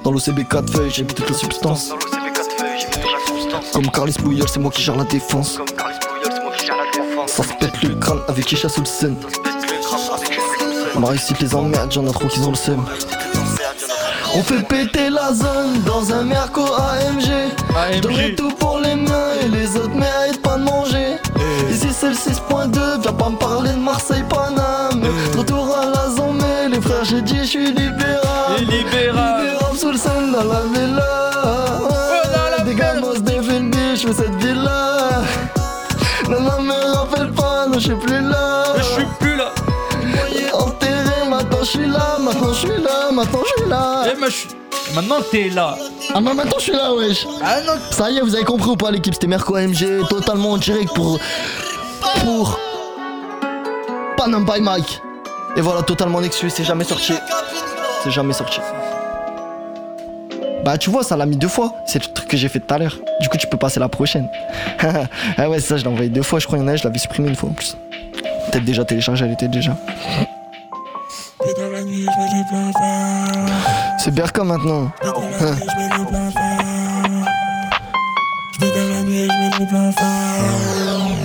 Dans l'OCB 4 feuilles, j'ai mis toute la substance. Comme Carlis Puyol, c'est moi qui gère la défense. Ça se pète le crâne avec Isha sous le scène. Ma réussite les emmerde, j'en ai trop qui ont le seum. On fait péter la zone dans un Merco AMG. Je donnerai tout pour les miens et les autres méritent pas de manger. Ici c'est le 6.2, viens pas me parler de Marseille, Paname. Retour à la zone, mais les frères, j'ai dit je suis. Libérable. Libérable sous le Seine dans la villa. Des gamos, des films, je fais cette villa. Non, non, me rappelle pas, non, je suis plus là. Je suis plus là. Enterré, maintenant je suis là, maintenant je suis là, maintenant je suis là. Eh, mais je suis- Maintenant que t'es là. Ah bah maintenant je suis là wesh Ah non Ça y est vous avez compris ou pas l'équipe c'était Merco AMG totalement en direct pour pour Panam by Mike Et voilà totalement exclu c'est jamais sorti C'est jamais sorti Bah tu vois, ça l'a mis deux fois. C'est le truc que j'ai fait tout à l'heure. Du coup, tu peux passer la prochaine. ah ouais, ça, je l'ai envoyé deux fois, je crois. Il y en a, je l'avais supprimé une fois en plus. Peut-être déjà téléchargé, elle était déjà. C'est Berka maintenant.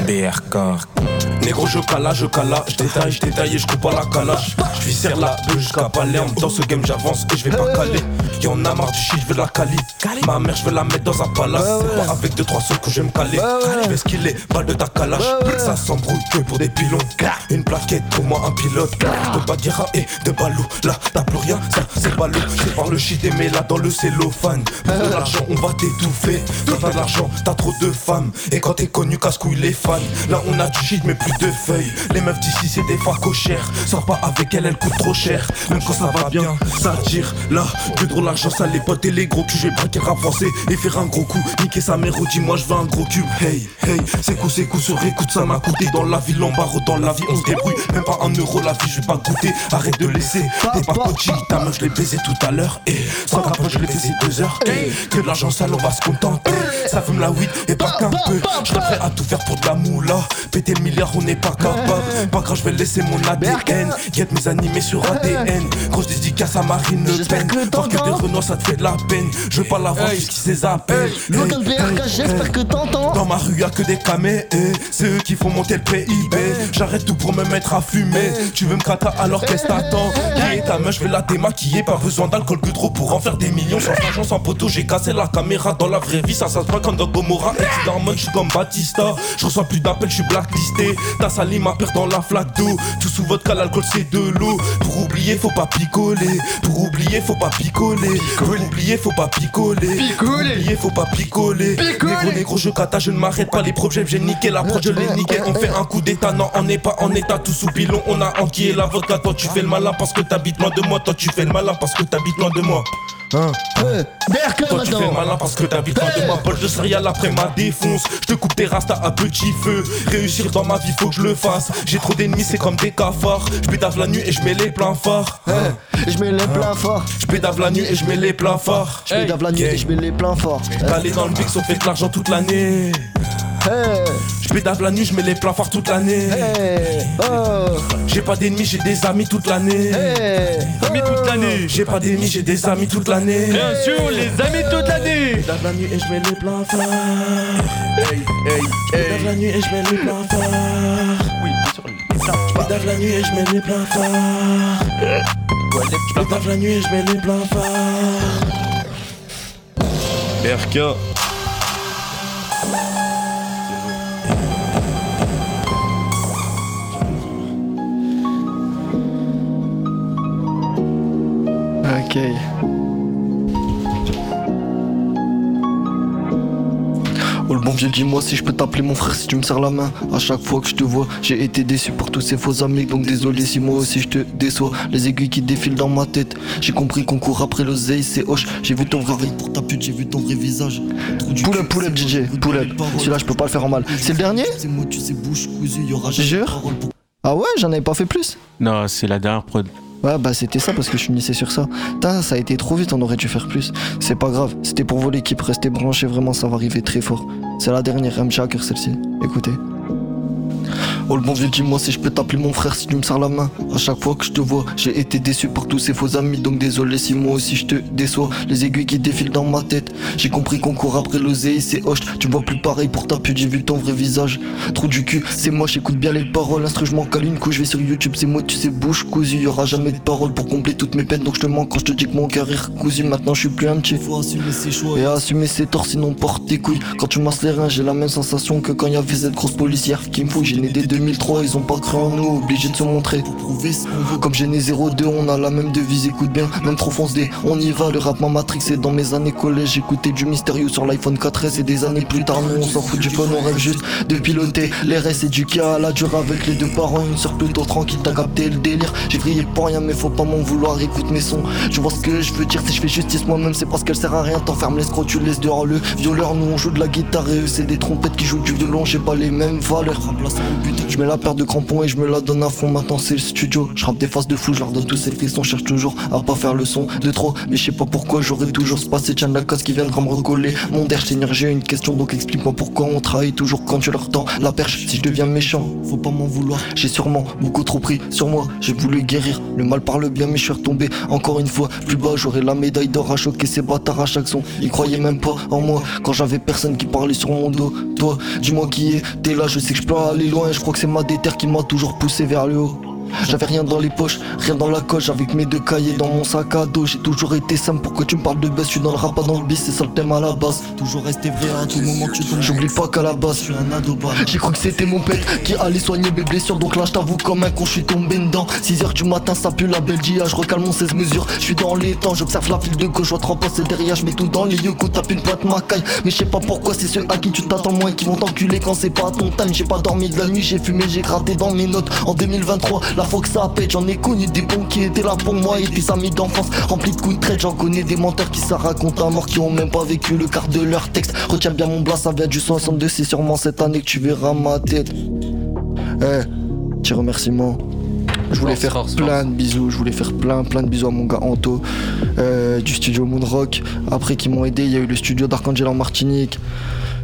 BRK. Négro, je cala, je cala, je détaille, je détaille et je coupe à la calache. Je lui serre la beuh jusqu'à Palerme. Dans ce game, j'avance et je vais pas caler. Y'en a marre du shit, je veux la cali. Ma mère, je vais la mettre dans un palace. Avec deux, trois sons que je vais me caler. Je vais skiller, balle de ta calache. Ça s'embrouille que pour des pilons. Une plaquette pour moi, un pilote. De Baguera et de Balou. Là, t'as plus rien, ça c'est ballot. Je par le shit et mets là dans le cellophane. Pour de l'argent, on va t'étouffer. Quand t'as de l'argent, t'as trop de femmes. Et quand t'es connu, casse-couille les fans. Là, on a du shit, mais plus de feuilles. Les meufs d'ici, c'est des facochères. Sors pas avec elle, elle coûte trop cher. Même quand ça va bien, ça tire. Là, que drôle l'argent, ça les potes et les gros culs. Braquer le rap français et faire un gros coup. Niquer sa mère, dis-moi, je veux un gros cube. Hey, hey, c'est coup, c'est coup, sur écoute, ça m'a coûté. Dans la ville, en barreau, dans la vie, on se débrouille. Même pas un euro, la vie, je vais pas goûter. Arrête de laisser. T'es pas coaching, ta meuf, je l'ai baisé tout à l'heure. Et sans capote, je l'ai baisé deux heures. Et que de l'argent sale, on va se contenter. Ça fume la weed et pas qu'un peu. Je prêt à tout faire pour de la moula. Péter le milliard, on n'est pas capable. Pas grave, je vais laisser mon ADN. Guette mes animés sur ADN. Grosse dédicace à Marine Le Pen. Voir que des renois, ça te fait de la peine. Je veux pas la voir jusqu'ils ses appels. Local BRK, j'espère que t'entends. Dans ma rue, y'a que des camés. eh. C'est eux qui font monter le PIB. J'arrête tout pour me mettre à fumer. Tu veux me craquer alors qu'est-ce t'attends? Qui est ta meuf, je vais la démaquiller. Pas besoin d'alcool que trop pour en faire des millions. Sans argent, sans poteau, j'ai cassé la caméra. Dans la vraie vie, ça, ça voit comme dans Gomorrah. Et tu d'hormones, je suis comme Batista. Je reçois plus d'appels, je suis blacklisté. T'as sali ma père dans la flaque d'eau. Tout sous votre cas, l'alcool c'est de l'eau. Pour oublier, faut pas picoler. Pour oublier, faut pas picoler. Pour oublier, faut pas picoler. Pour oublier, faut pas picoler. Négro, négro, je kata, je ne m'arrête pas. Les problèmes, j'ai niqué la prod, je l'ai niqué. On fait un coup d'état, non, on n'est pas en état. Tout sous pilon, on a enquillé la vodka. Toi, tu fais le malin parce que t'habites loin de moi. Toi, tu fais le malin parce que t'habites loin de moi. Hein Toi tu fais le malin parce que t'habites loin de moi de céréales après ma défonce Je te coupe tes rastas à petit feu. Réussir dans ma vie faut que je le fasse. J'ai trop d'ennemis c'est comme des cafards. Je pédave la nuit et je mets les pleins phares. Je mets les pleins forts. Je pédave la nuit et je mets les pleins phares. Je pédave la nuit et je mets les pleins forts. T'allais dans le mix on fait de l'argent toute l'année Hey, Je pédave la nuit je mets les phares toute l'année. Hey, oh, J'ai pas d'ennemis j'ai des amis toute l'année. Hey, Amis toute l'année. J'ai pas d'ennemis j'ai des amis toute l'année. Bien sûr, les amis toute l'année. Pédave la nuit et je mets les phares. Je pédave la nuit et je mets les phares. Oui, bien sûr. Je la nuit et je mets les phares. Je la nuit et je mets les pleins phares Ok. Oh le bon Dieu dis-moi si je peux t'appeler mon frère si tu me serres la main. À chaque fois que je te vois j'ai été déçu pour tous ces faux amis. Donc désolé si moi aussi je te déçois. Les aiguilles qui défilent dans ma tête. J'ai compris qu'on court après l'oseille c'est hoche. J'ai vu ton vrai pour ta pute j'ai vu ton vrai visage. Pull up pull up DJ pull up Celui-là je peux pas le faire en mal. C'est le dernier C'est moi tu sais bouche cousue y'aura Jure Ah ouais j'en avais pas fait plus. Non, c'est la dernière prod. Ouais, bah c'était ça parce que je finissais sur ça. Putain, ça a été trop vite, on aurait dû faire plus. C'est pas grave, c'était pour vos l'équipe, restez branchés, vraiment ça va arriver très fort. C'est la dernière M Shaker celle-ci. Écoutez. Oh le bon Dieu, dis-moi si je peux t'appeler mon frère si tu me serres la main. À chaque fois que je te vois, j'ai été déçu par tous ces faux amis, donc désolé si moi aussi je te déçois. Les aiguilles qui défilent dans ma tête, j'ai compris qu'on court après l'oseille, c'est hoche. Tu vois plus pareil pour ta pute, j'ai vu ton vrai visage. Trou du cul, c'est moi, j'écoute bien les paroles. Instru, je m'en cale une couche, je vais sur YouTube, c'est moi, tu sais, bouche cousue. Y aura jamais de paroles pour combler toutes mes peines, donc je te mens quand je te dis que mon cœur est cousu. Maintenant, je suis plus un petit. Faut assumer ses choix et assumer ses torts, sinon porte tes couilles. Quand tu masses les reins, j'ai la même sensation que quand y avait cette grosse policière qui me fouille. J'ai né dès 2003, ils ont pas cru en nous, obligés de se montrer. Pour prouver ce qu'on veut. Comme né 02, on a la même devise, écoute bien, même trop fonce des. On y va, le rap m'a matrixé dans mes années collège. J'écoutais du mystérieux sur l'iPhone 4S et des années plus tard, nous on s'en fout du fun, on rêve juste de piloter les restes du à la dure avec les deux parents. Une sœur plutôt tranquille, t'as capté le délire. J'ai vrillé pour rien, mais faut pas m'en vouloir, écoute mes sons. Tu vois ce que je veux dire, si je fais justice moi-même, c'est parce qu'elle sert à rien. T'enfermes l'escroc, tu laisses dehors le violeur. Nous on joue de la guitare et eux c'est des trompettes qui jouent du violon, j'ai pas les mêmes valeurs. Je mets la paire de crampons et je me la donne à fond. Maintenant c'est le studio. Je rappe des faces de fou, je leur donne tous ces frissons. Cherche toujours à pas faire le son de trop. Mais je sais pas pourquoi j'aurais toujours ce passé. Tiens la casse qui viendra me recoller. Mon der, Seigneur, j'ai une question donc explique-moi pourquoi on travaille toujours quand tu leur tends la perche. Si je deviens méchant, faut pas m'en vouloir. J'ai sûrement beaucoup trop pris sur moi. J'ai voulu guérir le mal par le bien, mais je suis retombé encore une fois plus bas. J'aurai la médaille d'or à choquer ces bâtards à chaque son. Ils croyaient même pas en moi quand j'avais personne qui parlait sur mon dos. Toi, dis-moi qui est, t'es là, je sais que je peux aller loin. Je crois que c'est ma déterre qui m'a toujours poussé vers le haut. J'avais rien dans les poches, rien dans la coche Avec mes deux cahiers dans mon sac à dos. J'ai toujours été simple, pourquoi tu me parles de baisse Je suis dans le rap, pas dans le bis, c'est ça le thème à la base. Toujours rester vrai à tout moment tu tombes J'oublie pas qu'à la base, je suis un ado J'ai cru que c'était mon père qui allait soigner mes blessures Donc là je t'avoue comme un con, je suis tombé dedans. 6h du matin, ça pue la Belgique Je recale mon 16 mesures, je suis dans les temps J'observe la file de gauche, je vois passer derrière Je mets tout dans les yeux, coup tape une pointe ma caille. Mais je sais pas pourquoi c'est ceux à qui tu t'attends moins Qui vont t'enculer quand c'est pas ton time. J'ai pas dormi de la nuit, j'ai fumé, j'ai gratté dans mes notes. En 2023, la fois que ça pète J'en ai connu des bons qui étaient là pour moi et des amis d'enfance remplis de coups de traite. J'en connais des menteurs qui se racontent à mort, qui ont même pas vécu le quart de leur texte. Retiens bien mon blas, ça vient du 62, c'est sûrement cette année que tu verras ma tête. Eh, petit remerciement. Je voulais faire force, plein de bisous, je voulais faire plein plein de bisous à mon gars Anto euh, du studio Moonrock. Après qui m'ont aidé, il y a eu le studio d'Archangel en Martinique,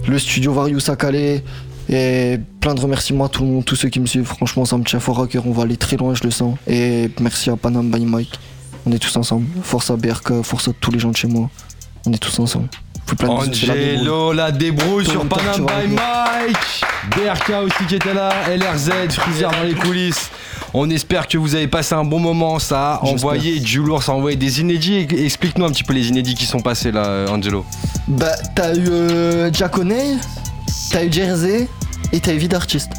le studio Varius à Calais. Et plein de remerciements à tout le monde, tous ceux qui me suivent. Franchement, ça me tient fort à cœur. On va aller très loin, je le sens. Et merci à Panam by Mike. On est tous ensemble. Force à BRK, force à tous les gens de chez moi. On est tous ensemble. Plein c'est la débrouille. Angelo, la débrouille sur Panam by. Mike BRK aussi qui était là, LRZ, Freezer dans les coulisses. On espère que vous avez passé un bon moment. Ça a envoyé du lourd, ça a envoyé des inédits. Explique-nous un petit peu les inédits qui sont passés là, Angelo. Bah, t'as eu euh, Diaconey, t'as eu Jersey et t'as eu Vie d'artiste.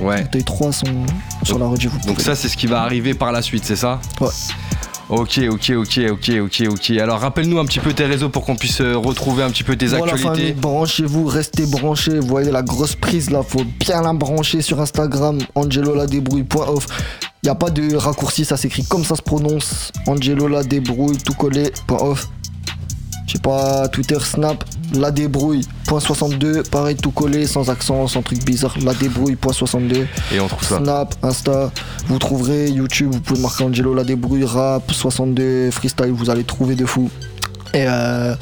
Ouais. T'as eu trois sons sur la vous Donc ça, c'est ce qui va arriver par la suite, c'est ça Ouais. Ok, ok, ok, ok, ok, ok. Alors rappelle-nous un petit peu tes réseaux pour qu'on puisse euh, retrouver un petit peu tes Voilà, famille, actualités. branchez-vous, restez branchés. Vous voyez la grosse prise là, faut bien la brancher sur Instagram. Angelo la débrouille.off. Y a pas de raccourci, ça s'écrit comme ça se prononce. Angelo la débrouille, tout collé, point off. Je sais pas, Twitter, Snap, la débrouille, point 62, pareil, tout collé, sans accent, sans truc bizarre, la débrouille, point 62. Et on trouve ça. Snap, Insta, vous trouverez YouTube, vous pouvez marquer Angelo la débrouille, rap, 62, freestyle, vous allez trouver de fou. Et euh,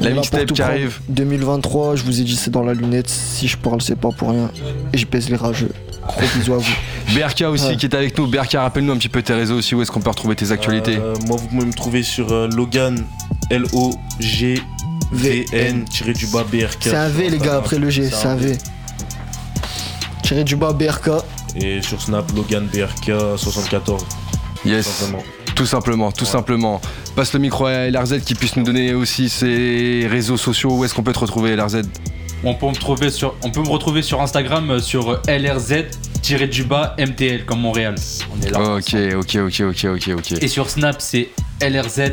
on La mixtape pour tout qui arrive. 2023, je vous ai dit c'est dans la lunette, si je parle c'est pas pour rien. Et je pèse les rageux. Gros bisous à vous. BRK aussi Ouais. qui est avec nous. BRK, rappelle-nous un petit peu tes réseaux aussi, où est-ce qu'on peut retrouver tes actualités Euh, moi, vous pouvez me trouver sur euh, Logan, L-O-G-V-N, tiré du bas BRK. C'est un V les gars après le G, c'est un V. Tiré du bas BRK. Et sur Snap, Logan BRK 74. Yes. Simplement. Tout simplement, tout simplement. Passe le micro à LRZ qui puisse nous donner aussi ses réseaux sociaux. Où est-ce qu'on peut te retrouver, LRZ On peut me trouver sur, on peut me retrouver sur Instagram euh, sur LRZ bas MTL comme Montréal. On est là. Ok, ok, ok, ok, ok, ok. Et sur Snap c'est LRZ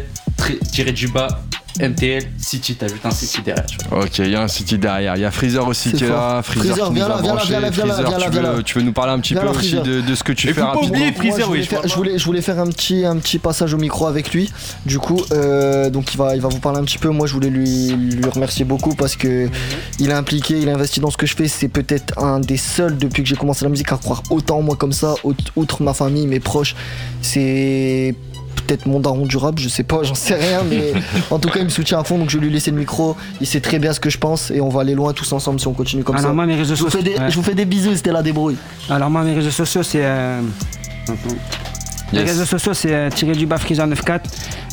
bas MTL City. T'ajoutes un City derrière. tu vois. Ok, il y a un city derrière. Il y a Freezer aussi qui est là. Freezer, Freezer, qui viens nous a là, viens là, branché. viens là, Freezer, tu, veux, tu veux nous parler un petit peu aussi de, de ce que tu Et fais faut pas rapidement Moi, je voulais, oui, faire, je, voulais, je voulais faire un petit, un petit passage au micro avec lui. Du coup, euh, donc il va, il va vous parler un petit peu. Moi, je voulais lui, lui remercier beaucoup parce que il est impliqué, il a investi dans ce que je fais. C'est peut-être un des seuls depuis que j'ai commencé la musique à croire autant en moi comme ça, out- outre ma famille, mes proches. C'est peut-être mon daron du rap, je sais pas, j'en sais rien, mais en tout cas, il me soutient à fond, donc je vais lui laisser le micro. Il sait très bien ce que je pense et on va aller loin tous ensemble si on continue comme Alors ça. moi mes réseaux je, vous sociaux. fais des, ouais. je vous fais des bisous, c'était la débrouille. Alors moi mes réseaux sociaux c'est. euh, Les Yes. réseaux sociaux c'est euh, tiré du bas Freezer 94.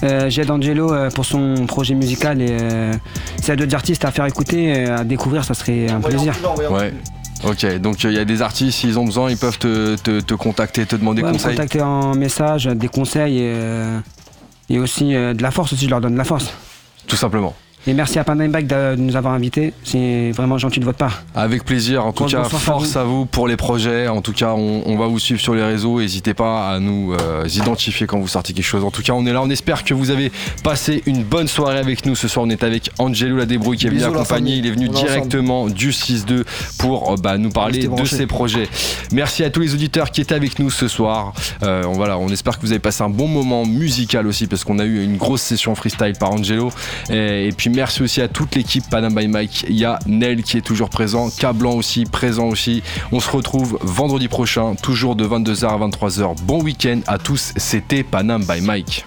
Euh, J'aide Angelo euh, pour son projet musical et euh, s'il y a d'autres artistes à faire écouter, à découvrir, ça serait un plaisir. Ouais. Ok, donc il y a des artistes, s'ils ont besoin, ils peuvent te, te- te contacter, te demander Ouais, me conseil. contacter en message, des conseils et, euh, et aussi euh, de la force aussi, je leur donne de la force. Tout simplement. Et merci à Pandameback de nous avoir invités, c'est vraiment gentil de votre part. Avec plaisir. En tout cas, à force à vous pour les projets. En tout cas, on, on va vous suivre sur les réseaux. N'hésitez pas à nous euh, identifier quand vous sortez quelque chose. En tout cas, on est là. On espère que vous avez passé une bonne soirée avec nous. Ce soir, on est avec Angelo La Débrouille qui est venu accompagner. Il est venu On est ensemble. directement du 6-2 pour euh, bah, nous parler de ses projets. Merci à tous les auditeurs qui étaient avec nous ce soir. Euh, on, voilà, on espère que vous avez passé un bon moment musical aussi parce qu'on a eu une grosse session freestyle par Angelo. Et, puis merci aussi à toute l'équipe Panam by Mike. Il y a Nel qui est toujours présent, Cablan aussi, présent aussi. On se retrouve vendredi prochain, toujours de 22h à 23h. Bon week-end à tous, c'était Panam by Mike.